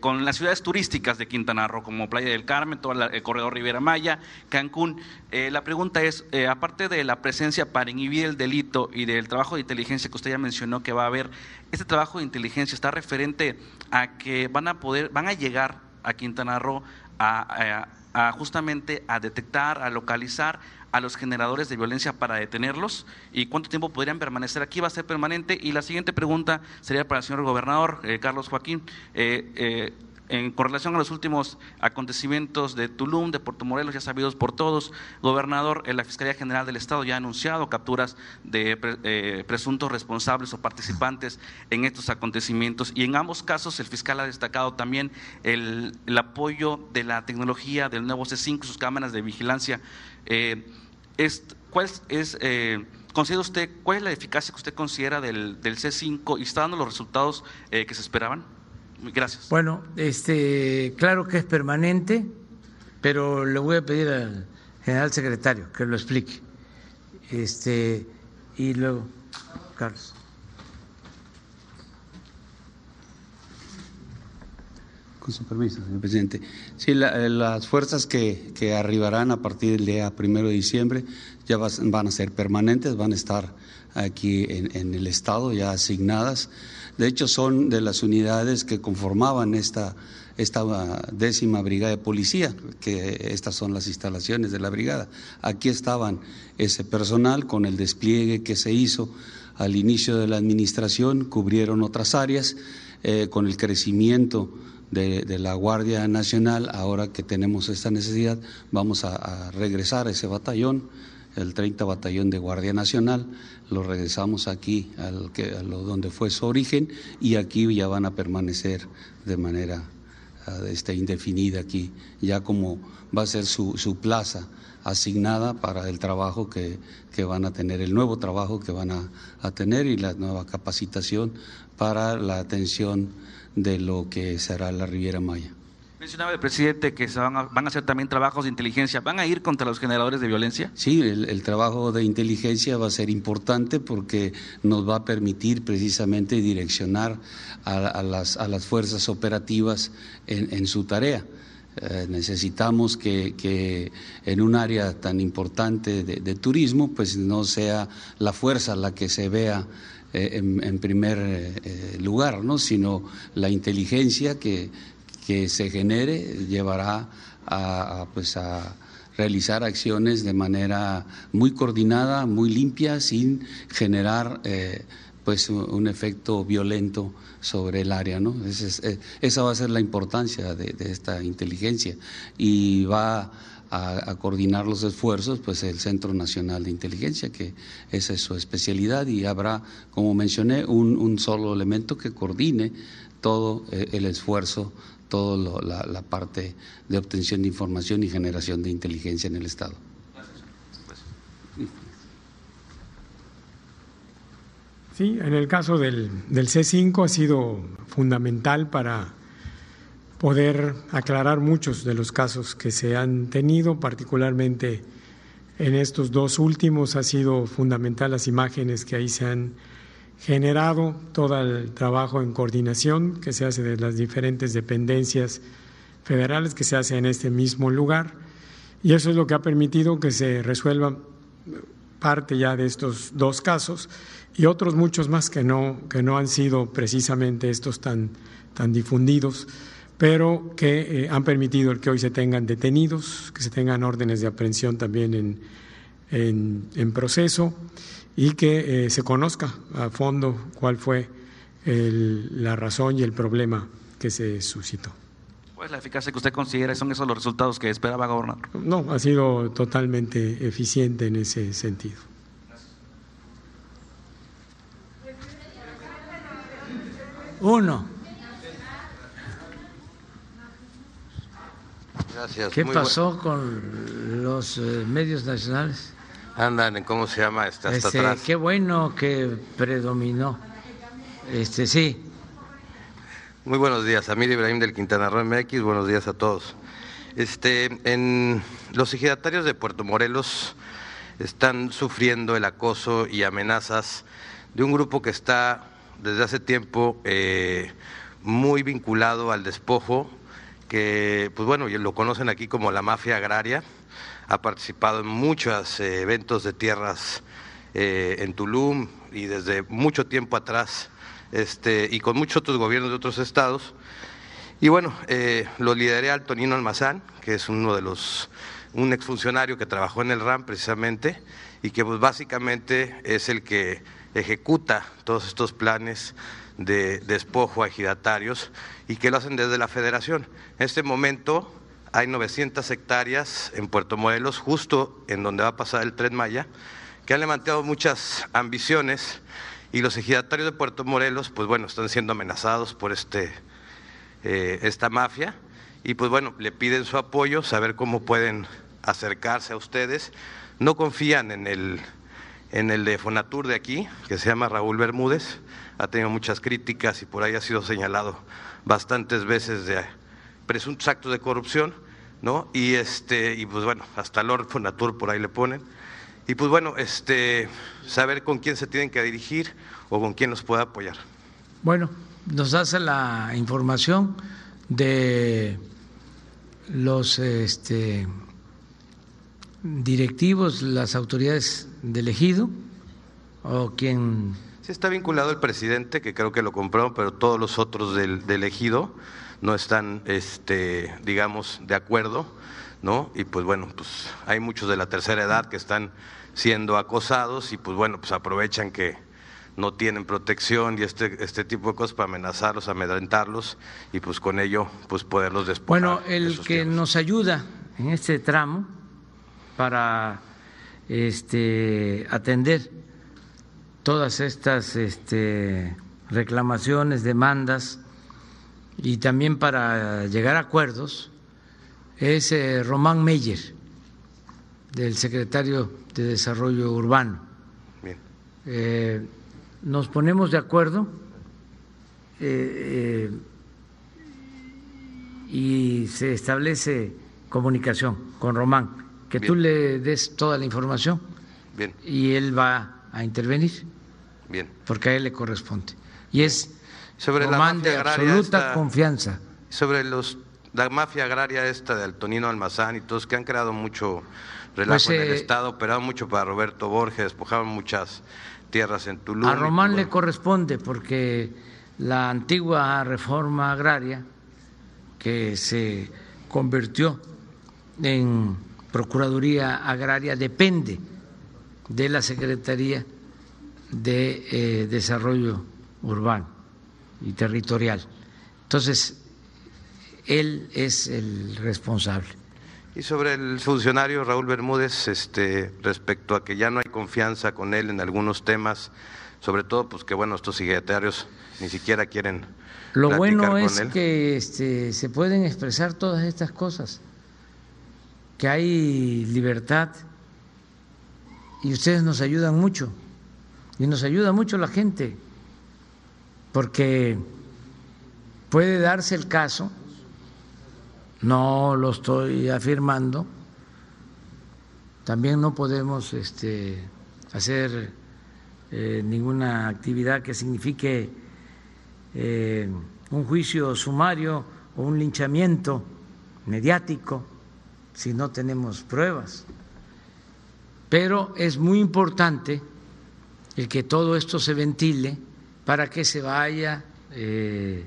Speaker 9: con las ciudades turísticas de Quintana Roo, como Playa del Carmen, todo el corredor Riviera Maya, Cancún. Eh, la pregunta es, eh, aparte de la presencia para inhibir el delito y del trabajo de inteligencia que usted ya mencionó que va a haber, ¿este trabajo de inteligencia está referente a que van a poder, van a llegar a Quintana Roo a justamente a detectar, a localizar a los generadores de violencia para detenerlos y cuánto tiempo podrían permanecer aquí. Va a ser permanente. Y la siguiente pregunta sería para el señor gobernador, eh, Carlos Joaquín. Eh, eh, en correlación a los últimos acontecimientos de Tulum, de Puerto Morelos, ya sabidos por todos, gobernador, la Fiscalía General del Estado ya ha anunciado capturas de presuntos responsables o participantes en estos acontecimientos y en ambos casos el fiscal ha destacado también el, apoyo de la tecnología del nuevo C5, sus cámaras de vigilancia eh, ¿Cuál es, eh, considera usted, cuál es la eficacia que usted considera del, del C5 y está dando los resultados eh, que se esperaban? Gracias.
Speaker 1: Bueno, este, claro que es permanente, pero le voy a pedir al general secretario que lo explique. Este, y luego, Carlos.
Speaker 4: Con su permiso, señor presidente. Sí, eh, las fuerzas que, que, arribarán a partir del día primero de diciembre ya van a ser permanentes, van a estar aquí en, el Estado ya asignadas. De hecho, son de las unidades que conformaban esta, esta décima brigada de policía, que estas son las instalaciones de la brigada. Aquí estaban ese personal con el despliegue que se hizo al inicio de la administración, cubrieron otras áreas eh, con el crecimiento de, la Guardia Nacional, ahora que tenemos esta necesidad, vamos a, regresar a ese batallón, el 30 Batallón de Guardia Nacional, lo regresamos aquí al que, a lo, donde fue su origen y aquí ya van a permanecer de manera uh, este, indefinida aquí, ya como va a ser su, su plaza asignada para el trabajo que, que, van a tener, el nuevo trabajo que van a, a tener y la nueva capacitación para la atención de lo que será la Riviera Maya.
Speaker 9: Mencionaba el presidente que van a, van hacer también trabajos de inteligencia. ¿Van a ir contra los generadores de violencia?
Speaker 4: Sí, el, trabajo de inteligencia va a ser importante porque nos va a permitir precisamente direccionar a, las, a las, fuerzas operativas en, su tarea. Eh, necesitamos que, en un área tan importante de, turismo, pues no sea la fuerza la que se vea eh, en, primer eh, lugar, ¿no? sino la inteligencia que, que se genere llevará a, pues a realizar acciones de manera muy coordinada, muy limpia, sin generar eh, pues un efecto violento sobre el área, ¿no? esa va a ser la importancia de, de esta inteligencia y va a, coordinar los esfuerzos, pues el Centro Nacional de Inteligencia, que esa es su especialidad y habrá, como mencioné, un, solo elemento que coordine todo eh, el esfuerzo, toda la, parte de obtención de información y generación de inteligencia en el Estado.
Speaker 2: Sí, en el caso del, del C5 ha sido fundamental para poder aclarar muchos de los casos que se han tenido, particularmente en estos dos últimos ha sido fundamental las imágenes que ahí se han generado, todo el trabajo en coordinación que se hace de las diferentes dependencias federales que se hace en este mismo lugar. Y eso es lo que ha permitido que se resuelva parte ya de estos dos casos y otros muchos más que no que no han sido precisamente estos tan tan difundidos pero que eh, han permitido el que hoy se tengan detenidos, que se tengan órdenes de aprehensión también en, en, proceso y que eh, se conozca a fondo cuál fue la razón y el problema que se suscitó.
Speaker 9: ¿Cuál es la eficacia que usted considera son esos los resultados que esperaba, gobernador?
Speaker 2: No, ha sido totalmente eficiente en ese sentido.
Speaker 1: Uno.
Speaker 10: Gracias.
Speaker 1: ¿Qué
Speaker 10: Muy
Speaker 1: pasó con los eh, medios nacionales?
Speaker 10: Andan en cómo se llama este, hasta
Speaker 1: Este,
Speaker 10: atrás.
Speaker 1: qué bueno que predominó. Este, sí,
Speaker 10: Muy buenos días, Amir Ibrahim del Quintana Roo MX, buenos días a todos. Este, en los ejidatarios de Puerto Morelos están sufriendo el acoso y amenazas de un grupo que está desde hace tiempo eh, muy vinculado al despojo, que pues bueno, lo conocen aquí como la mafia agraria, ha participado en muchos eh, eventos de tierras eh, en Tulum y desde mucho tiempo atrás, este, y con muchos otros gobiernos de otros estados. Y bueno, eh, lo lideré al Tonino Almazán, que es uno de los, un exfuncionario que trabajó en el RAM precisamente, y que pues básicamente es el que ejecuta todos estos planes de despojo a ejidatarios y que lo hacen desde la federación. En este momento hay 900 hectáreas en Puerto Morelos, justo en donde va a pasar el Tren Maya, que han levantado muchas ambiciones y los ejidatarios de Puerto Morelos, pues bueno, están siendo amenazados por este, eh, esta mafia y pues bueno, le piden su apoyo, saber cómo pueden acercarse a ustedes. No confían en el, en el de Fonatur de aquí, que se llama Raúl Bermúdez, ha tenido muchas críticas y por ahí ha sido señalado bastantes veces de presuntos actos de corrupción, ¿no? Y este y pues bueno, hasta Lord Fonatur por ahí le ponen. Y pues bueno, este saber con quién se tienen que dirigir o con quién nos puede apoyar.
Speaker 1: bueno, nos hace la información de los este, directivos, las autoridades del ejido o quien
Speaker 10: Sí está vinculado el presidente, que creo que lo compró, pero todos los otros del, del ejido no están, este, digamos, de acuerdo, ¿no? Y pues bueno, pues hay muchos de la tercera edad que están siendo acosados y pues bueno, pues aprovechan que no tienen protección y este, este tipo de cosas para amenazarlos, amedrentarlos y pues con ello pues poderlos despojar.
Speaker 1: Bueno, el que nos ayuda en este tramo para este, atender todas estas este, reclamaciones, demandas y también para llegar a acuerdos es eh, Román Meyer, del secretario de Desarrollo Urbano.
Speaker 10: Bien.
Speaker 1: Eh, nos ponemos de acuerdo eh, eh, y se establece comunicación con Román, que tú le des toda la información
Speaker 10: Bien,
Speaker 1: y él va a intervenir
Speaker 10: bien.
Speaker 1: porque a él le corresponde. Y es
Speaker 10: Sobre la mafia agraria
Speaker 1: absoluta
Speaker 10: esta-
Speaker 1: confianza.
Speaker 10: Sobre los la mafia agraria esta de Altonino Almazán y todos que han creado mucho relajo
Speaker 1: Pues,
Speaker 10: en el
Speaker 1: eh,
Speaker 10: Estado, operado mucho para Roberto Borges, despojaban muchas tierras en Tulum.
Speaker 1: A Román le corresponde porque la antigua reforma agraria que se convirtió en Procuraduría Agraria depende de la Secretaría de eh, Desarrollo Urbano y Territorial. Entonces, él es el responsable.
Speaker 10: Y sobre el funcionario Raúl Bermúdez, este, respecto a que ya no hay confianza con él en algunos temas, sobre todo pues que bueno, estos secretarios ni siquiera quieren
Speaker 1: Lo bueno
Speaker 10: con
Speaker 1: es
Speaker 10: él.
Speaker 1: que este, se pueden expresar todas estas cosas, que hay libertad y ustedes nos ayudan mucho y nos ayuda mucho la gente, porque puede darse el caso, no lo estoy afirmando, también no podemos este, hacer eh, ninguna actividad que signifique eh, un juicio sumario o un linchamiento mediático si no tenemos pruebas. Pero es muy importante el que todo esto se ventile para que se vaya eh,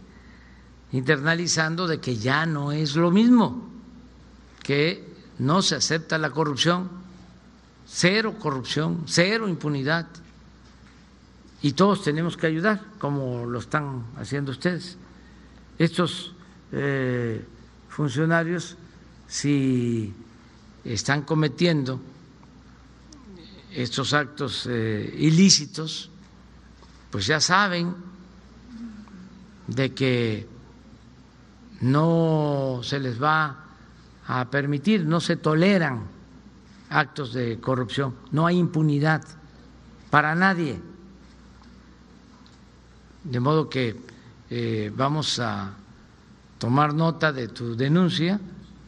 Speaker 1: internalizando de que ya no es lo mismo, que no se acepta la corrupción, cero corrupción, cero impunidad. Y todos tenemos que ayudar, como lo están haciendo ustedes. Estos eh, funcionarios si están cometiendo estos actos eh, ilícitos, pues ya saben de que no se les va a permitir, no se toleran actos de corrupción, no hay impunidad para nadie. De modo que eh, vamos a tomar nota de tu denuncia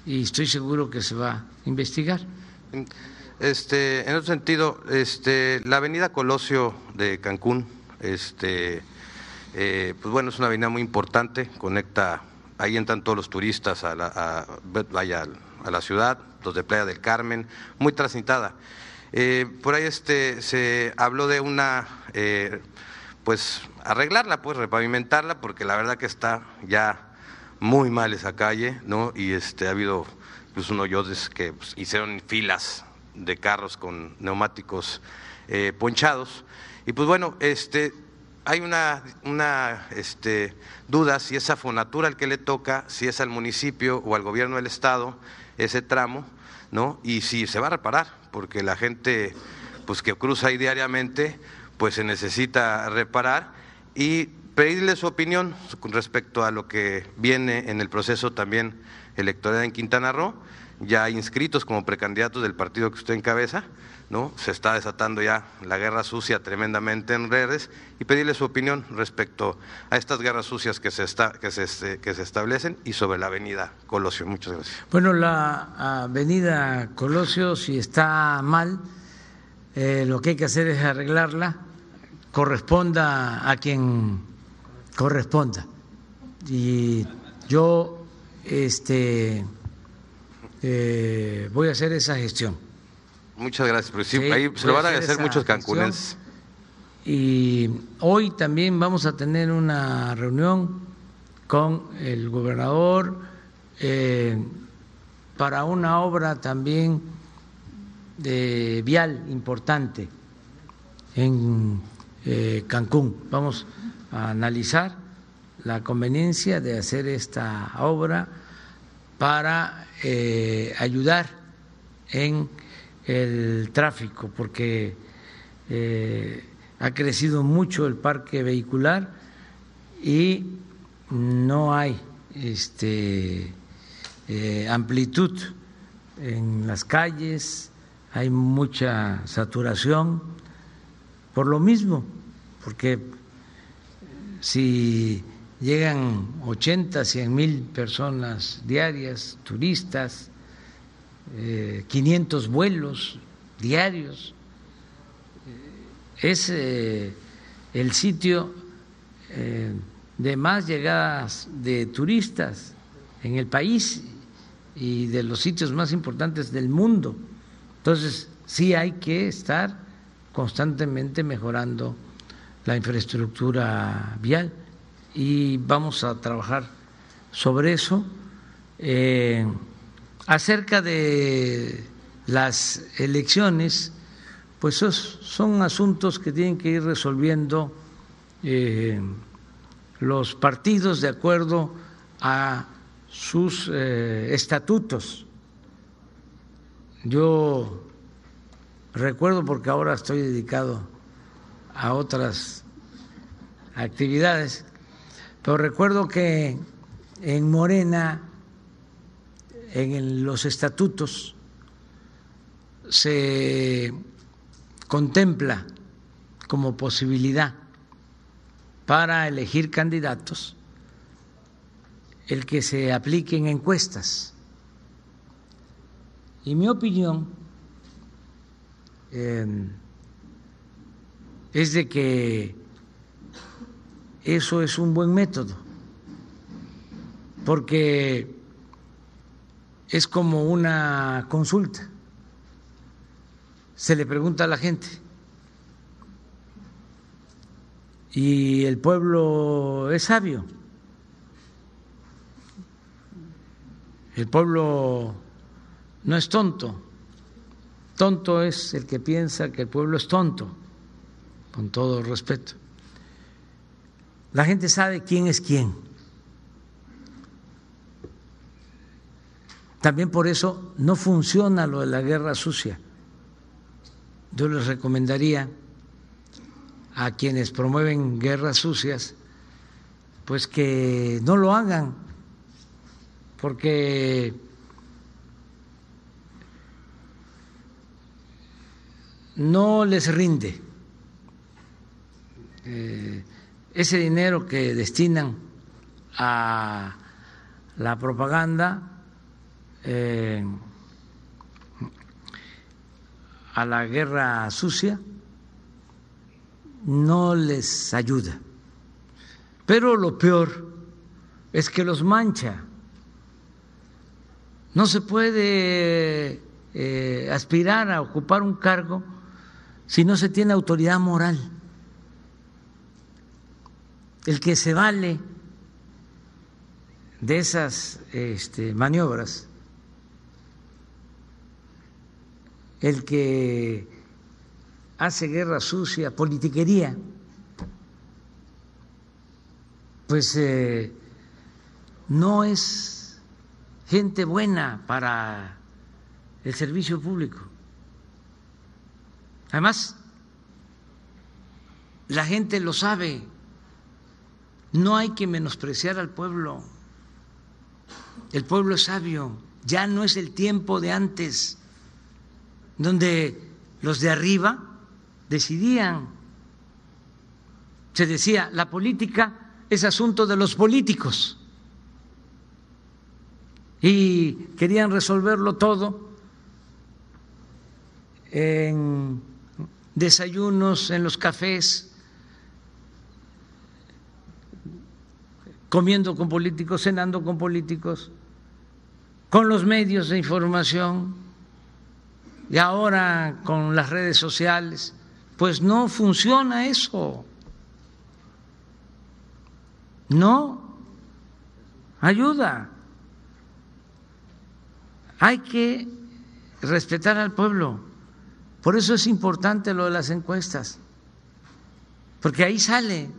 Speaker 1: y estoy seguro que se va a investigar.
Speaker 10: Este, en otro sentido, este, la avenida Colosio de Cancún, este, eh, pues bueno, es una avenida muy importante, conecta, ahí entran todos los turistas a la, a, a la ciudad, los de Playa del Carmen, muy transitada. Eh, por ahí este, se habló de una, eh, pues arreglarla, pues repavimentarla, porque la verdad que está ya muy mal esa calle, ¿no? Y este, ha habido pues, unos hoyos que pues, hicieron filas de carros con neumáticos eh, ponchados. Y pues bueno, este, hay una, una este, duda si es a Fonatura el que le toca, si es al municipio o al gobierno del estado ese tramo, ¿no? Y si se va a reparar, porque la gente pues que cruza ahí diariamente, pues se necesita reparar y pedirle su opinión con respecto a lo que viene en el proceso también electoral en Quintana Roo, ya inscritos como precandidatos del partido que usted encabeza, ¿no? Se está desatando ya la guerra sucia tremendamente en redes y pedirle su opinión respecto a estas guerras sucias que se, está, que se, que se establecen y sobre la avenida Colosio. Muchas gracias.
Speaker 1: Bueno, la avenida Colosio, si está mal, eh, lo que hay que hacer es arreglarla, corresponda a quien corresponda. Y yo este, eh, voy a hacer esa gestión.
Speaker 10: Muchas gracias, pero sí, ahí se lo van a agradecer muchos cancunenses.
Speaker 1: Y hoy también vamos a tener una reunión con el gobernador eh, para una obra también de vial importante en eh, Cancún. Vamos a analizar la conveniencia de hacer esta obra para eh, ayudar en el tráfico, porque eh, ha crecido mucho el parque vehicular y no hay este, eh, amplitud en las calles, hay mucha saturación, por lo mismo, porque si llegan 80, 100 mil personas diarias, turistas, 500 eh, vuelos diarios, eh, es eh, el sitio de más llegadas de turistas en el país y de los sitios más importantes del mundo. Entonces, sí hay que estar constantemente mejorando la infraestructura vial y vamos a trabajar sobre eso. Eh, acerca de las elecciones, pues son asuntos que tienen que ir resolviendo eh, los partidos de acuerdo a sus eh, estatutos. Yo recuerdo porque ahora estoy dedicado a otras actividades, pero recuerdo que en Morena, en los estatutos, se contempla como posibilidad para elegir candidatos el que se apliquen encuestas. Y mi opinión eh, es de que eso es un buen método, porque es como una consulta. Se le pregunta a la gente y el pueblo es sabio. El pueblo no es tonto. Tonto es el que piensa que el pueblo es tonto con todo respeto. La gente sabe quién es quién. También por eso no funciona lo de la guerra sucia. Yo les recomendaría a quienes promueven guerras sucias, pues que no lo hagan, porque no les rinde eh, ese dinero que destinan a la propaganda, eh, a la guerra sucia, no les ayuda. Pero lo peor es que los mancha. No se puede eh, aspirar a ocupar un cargo si no se tiene autoridad moral. El que se vale de esas este, maniobras, el que hace guerra sucia, politiquería, pues eh, no es gente buena para el servicio público. Además, la gente lo sabe, no hay que menospreciar al pueblo, el pueblo es sabio, ya no es el tiempo de antes, donde los de arriba decidían. Se decía, la política es asunto de los políticos. Y querían resolverlo todo en desayunos, en los cafés, comiendo con políticos, cenando con políticos, con los medios de información y ahora con las redes sociales. Pues no funciona eso. No ayuda. Hay que respetar al pueblo. Por eso es importante lo de las encuestas, porque ahí sale.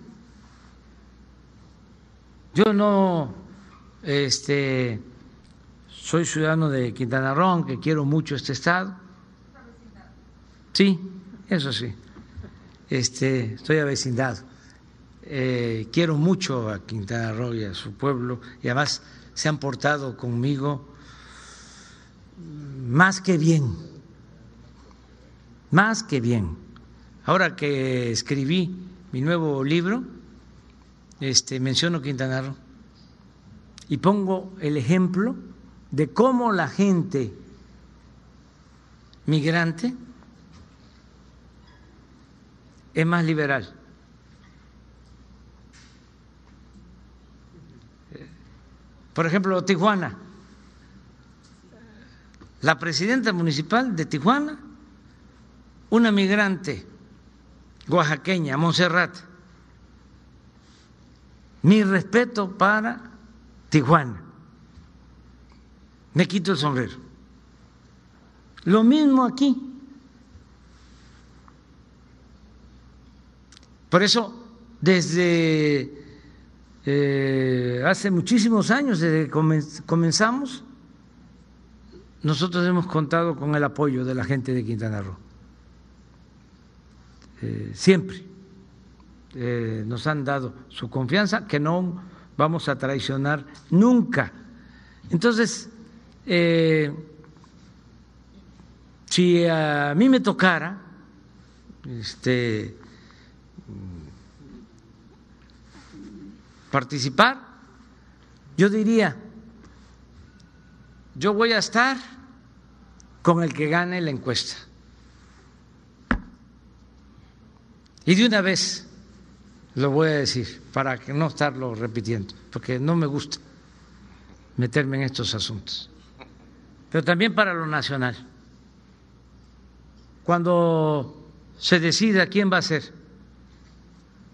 Speaker 1: Yo no este, soy ciudadano de Quintana Roo, que quiero mucho este estado. Sí, eso sí este, estoy avecindado. Eh, quiero mucho a Quintana Roo y a su pueblo y además se han portado conmigo más que bien, más que bien. Ahora que escribí mi nuevo libro, este, menciono Quintana Roo y pongo el ejemplo de cómo la gente migrante es más liberal. Por ejemplo, Tijuana. La presidenta municipal de Tijuana, una migrante oaxaqueña, Montserrat. Mi respeto para Tijuana. Me quito el sombrero. Lo mismo aquí. Por eso, desde eh, hace muchísimos años, desde que comenzamos, nosotros hemos contado con el apoyo de la gente de Quintana Roo. Eh, siempre eh, nos han dado su confianza, que no vamos a traicionar nunca. Entonces, si a mí me tocara, este, participar, yo diría, yo voy a estar con el que gane la encuesta. Y de una vez lo voy a decir, para que no estarlo repitiendo, porque no me gusta meterme en estos asuntos. Pero también para lo nacional. Cuando se decida quién va a ser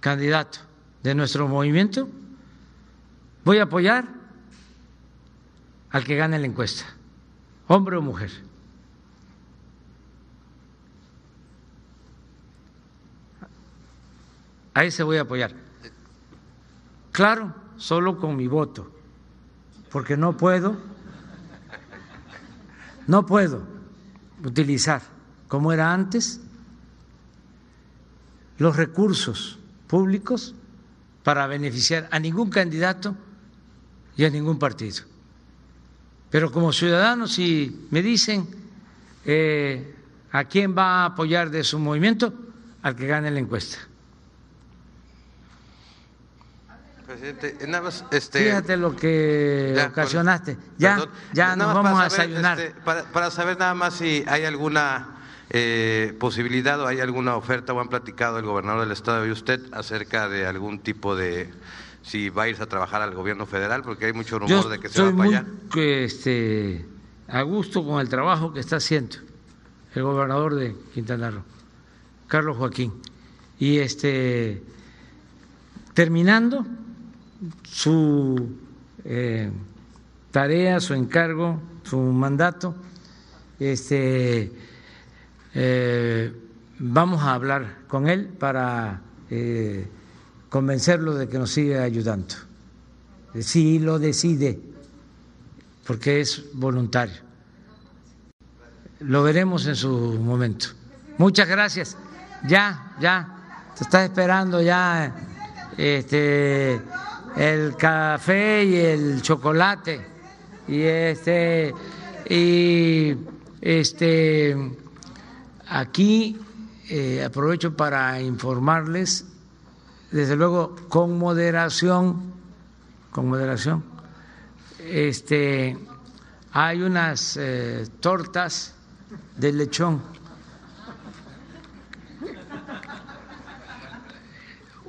Speaker 1: candidato de nuestro movimiento, Voy a apoyar al que gane la encuesta, hombre o mujer. A ese voy a apoyar. Claro, solo con mi voto, porque no puedo no puedo utilizar, como era antes, los recursos públicos para beneficiar a ningún candidato y a ningún partido. Pero como ciudadanos, si me dicen eh, a quién va a apoyar de su movimiento, al que gane la encuesta.
Speaker 10: Presidente, nada más, este,
Speaker 1: Fíjate lo que
Speaker 10: Ya,
Speaker 1: ocasionaste. Ya,
Speaker 10: perdón.
Speaker 1: ya nos vamos a
Speaker 10: para saber,
Speaker 1: desayunar.
Speaker 10: este, para, para saber nada más si hay alguna eh, posibilidad o hay alguna oferta o han platicado el gobernador del estado y usted acerca de algún tipo de si va a irse a trabajar al gobierno federal, porque hay mucho rumor
Speaker 1: Yo
Speaker 10: de que se va para allá.
Speaker 1: este, a gusto con el trabajo que está haciendo el gobernador de Quintana Roo, Carlos Joaquín. Y este, terminando su eh, tarea, su encargo, su mandato, este, eh, vamos a hablar con él para eh, convencerlo de que nos siga ayudando si lo decide, porque es voluntario. Lo veremos en su momento. Muchas gracias. Ya, ya, te está esperando ya este el café y el chocolate y este y este aquí eh, aprovecho para informarles desde luego con moderación con moderación. Este, hay unas eh, tortas de lechón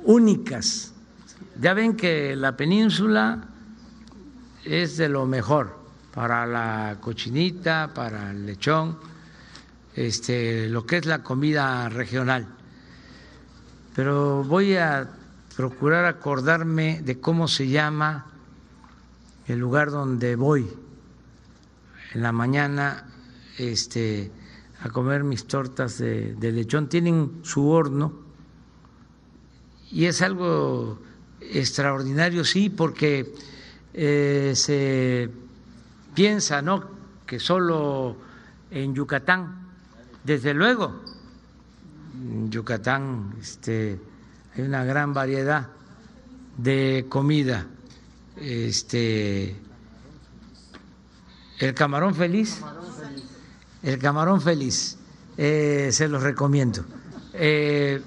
Speaker 1: únicas. Ya ven que la península es de lo mejor para la cochinita, para el lechón, este, lo que es la comida regional. Pero voy a procurar acordarme de cómo se llama el lugar donde voy en la mañana este, a comer mis tortas de, lechón. Tienen su horno y es algo extraordinario, sí, porque eh, se piensa, ¿no?, que solo en Yucatán, desde luego, en Yucatán, este hay una gran variedad de comida. Este, el camarón feliz, el camarón feliz, eh, se los recomiendo. Eh,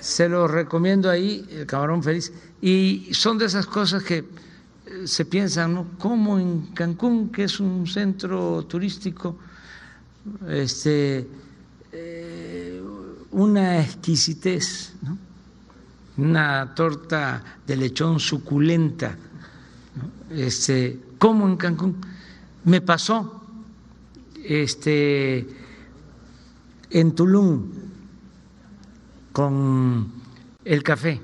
Speaker 1: se los recomiendo ahí, el camarón feliz. Y son de esas cosas que eh, se piensan, ¿no? Como en Cancún, que es un centro turístico, este una exquisitez, ¿no? una torta de lechón suculenta, este, como en Cancún. Me pasó este, en Tulum con el café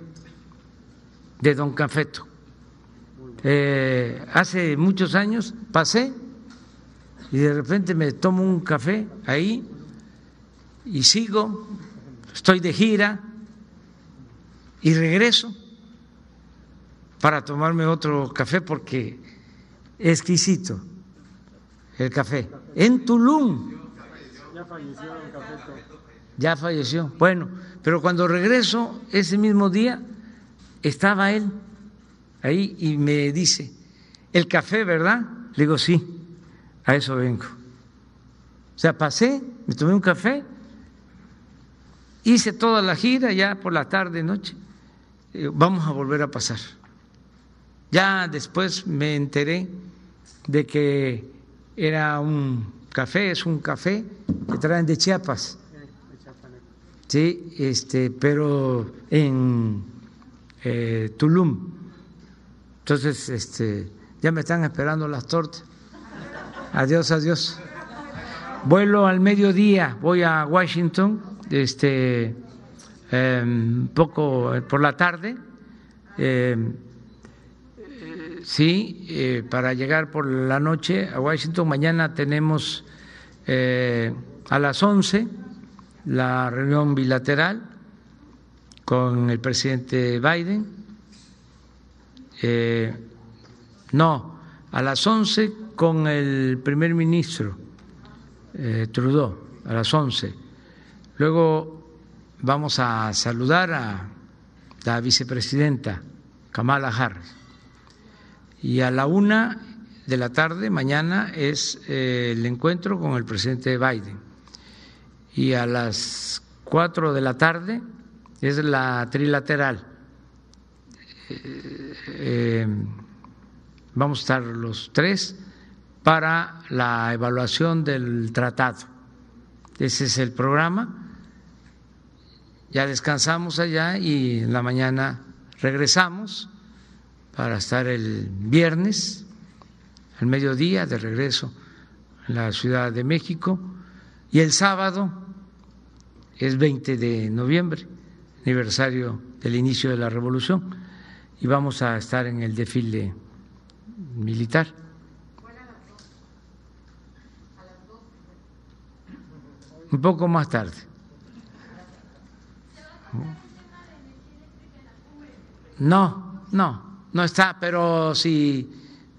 Speaker 1: de Don Cafeto. Eh, hace muchos años pasé y de repente me tomo un café ahí y sigo estoy de gira y regreso para tomarme otro café porque es exquisito el café. En Tulum.
Speaker 2: Ya falleció don Cafeto.
Speaker 1: Ya falleció. Bueno, pero cuando regreso ese mismo día estaba él ahí y me dice, el café, ¿verdad? Le digo, sí, a eso vengo. O sea, pasé, me tomé un café Hice toda la gira ya por la tarde, noche. Eh, vamos a volver a pasar. Ya después me enteré de que era un café, es un café que traen de Chiapas. Sí, este, pero en eh, Tulum. Entonces, este, ya me están esperando las tortas. Adiós, adiós. Vuelo al mediodía, voy a Washington este, eh, poco por la tarde, eh, sí, eh, para llegar por la noche a Washington. Mañana tenemos eh, a las 11 la reunión bilateral con el presidente Biden. Eh, no, a las 11 con el primer ministro eh, Trudeau, a las 11. Luego vamos a saludar a la vicepresidenta Kamala Harris. Y a la una de la tarde, mañana, es eh, el encuentro con el presidente Biden. Y a las cuatro de la tarde es la trilateral. Eh, eh, vamos a estar los tres para la evaluación del tratado. Ese es el programa. Ya descansamos allá y en la mañana regresamos para estar el viernes al mediodía de regreso en la Ciudad de México y el sábado es 20 de noviembre, aniversario del inicio de la revolución y vamos a estar en el desfile militar. Un poco más tarde. No, no, no está, pero si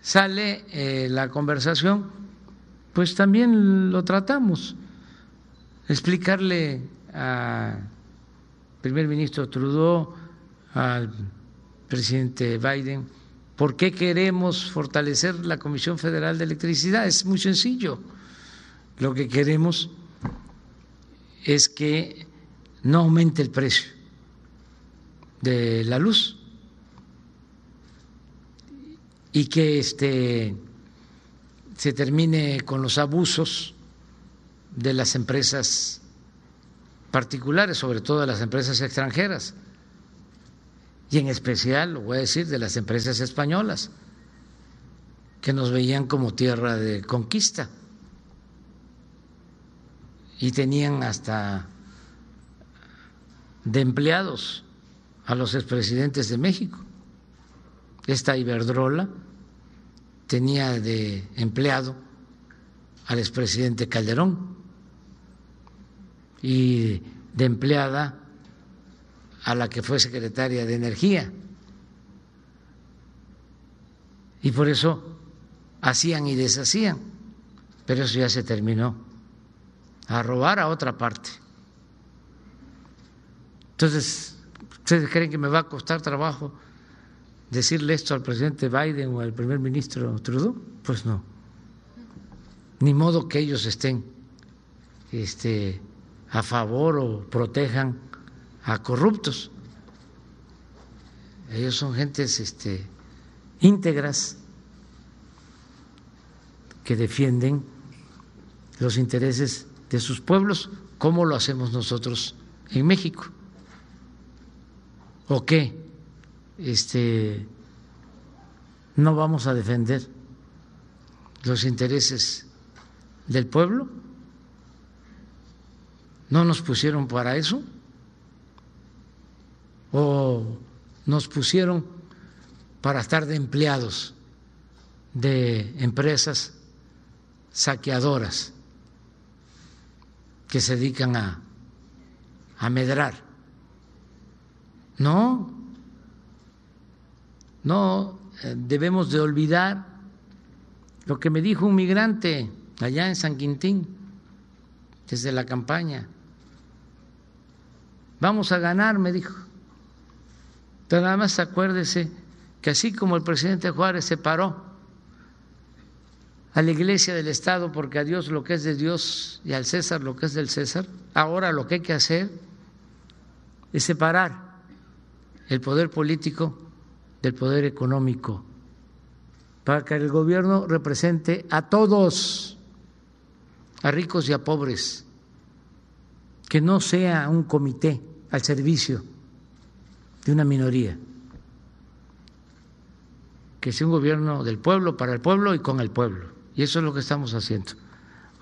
Speaker 1: sale eh, la conversación, pues también lo tratamos. Explicarle al primer ministro Trudeau, al presidente Biden, por qué queremos fortalecer la Comisión Federal de Electricidad. Es muy sencillo. Lo que queremos es que no aumente el precio de la luz. Y que este, se termine con los abusos de las empresas particulares, sobre todo de las empresas extranjeras, y en especial, lo voy a decir, de las empresas españolas, que nos veían como tierra de conquista. Y tenían hasta de empleados a los expresidentes de México. Esta Iberdrola tenía de empleado al expresidente Calderón y de empleada a la que fue secretaria de Energía. Y por eso hacían y deshacían, pero eso ya se terminó, a robar a otra parte. Entonces, ¿ustedes creen que me va a costar trabajo decirle esto al presidente Biden o al primer ministro Trudeau? Pues no. Ni modo que ellos estén este, a favor o protejan a corruptos. Ellos son gentes este, íntegras que defienden los intereses de sus pueblos, como lo hacemos nosotros en México. ¿O qué? este, no vamos a defender los intereses del pueblo? ¿No nos pusieron para eso? ¿O nos pusieron para estar de empleados de empresas saqueadoras que se dedican a, a medrar? No, no eh, debemos de olvidar lo que me dijo un migrante allá en San Quintín, desde la campaña. Vamos a ganar, me dijo. Pero nada más acuérdese que así como el presidente Juárez se paró a la iglesia del Estado porque a Dios lo que es de Dios y al César lo que es del César, ahora lo que hay que hacer es separar el poder político del poder económico, para que el gobierno represente a todos, a ricos y a pobres, que no sea un comité al servicio de una minoría, que sea un gobierno del pueblo, para el pueblo y con el pueblo. Y eso es lo que estamos haciendo.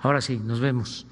Speaker 1: Ahora sí, nos vemos.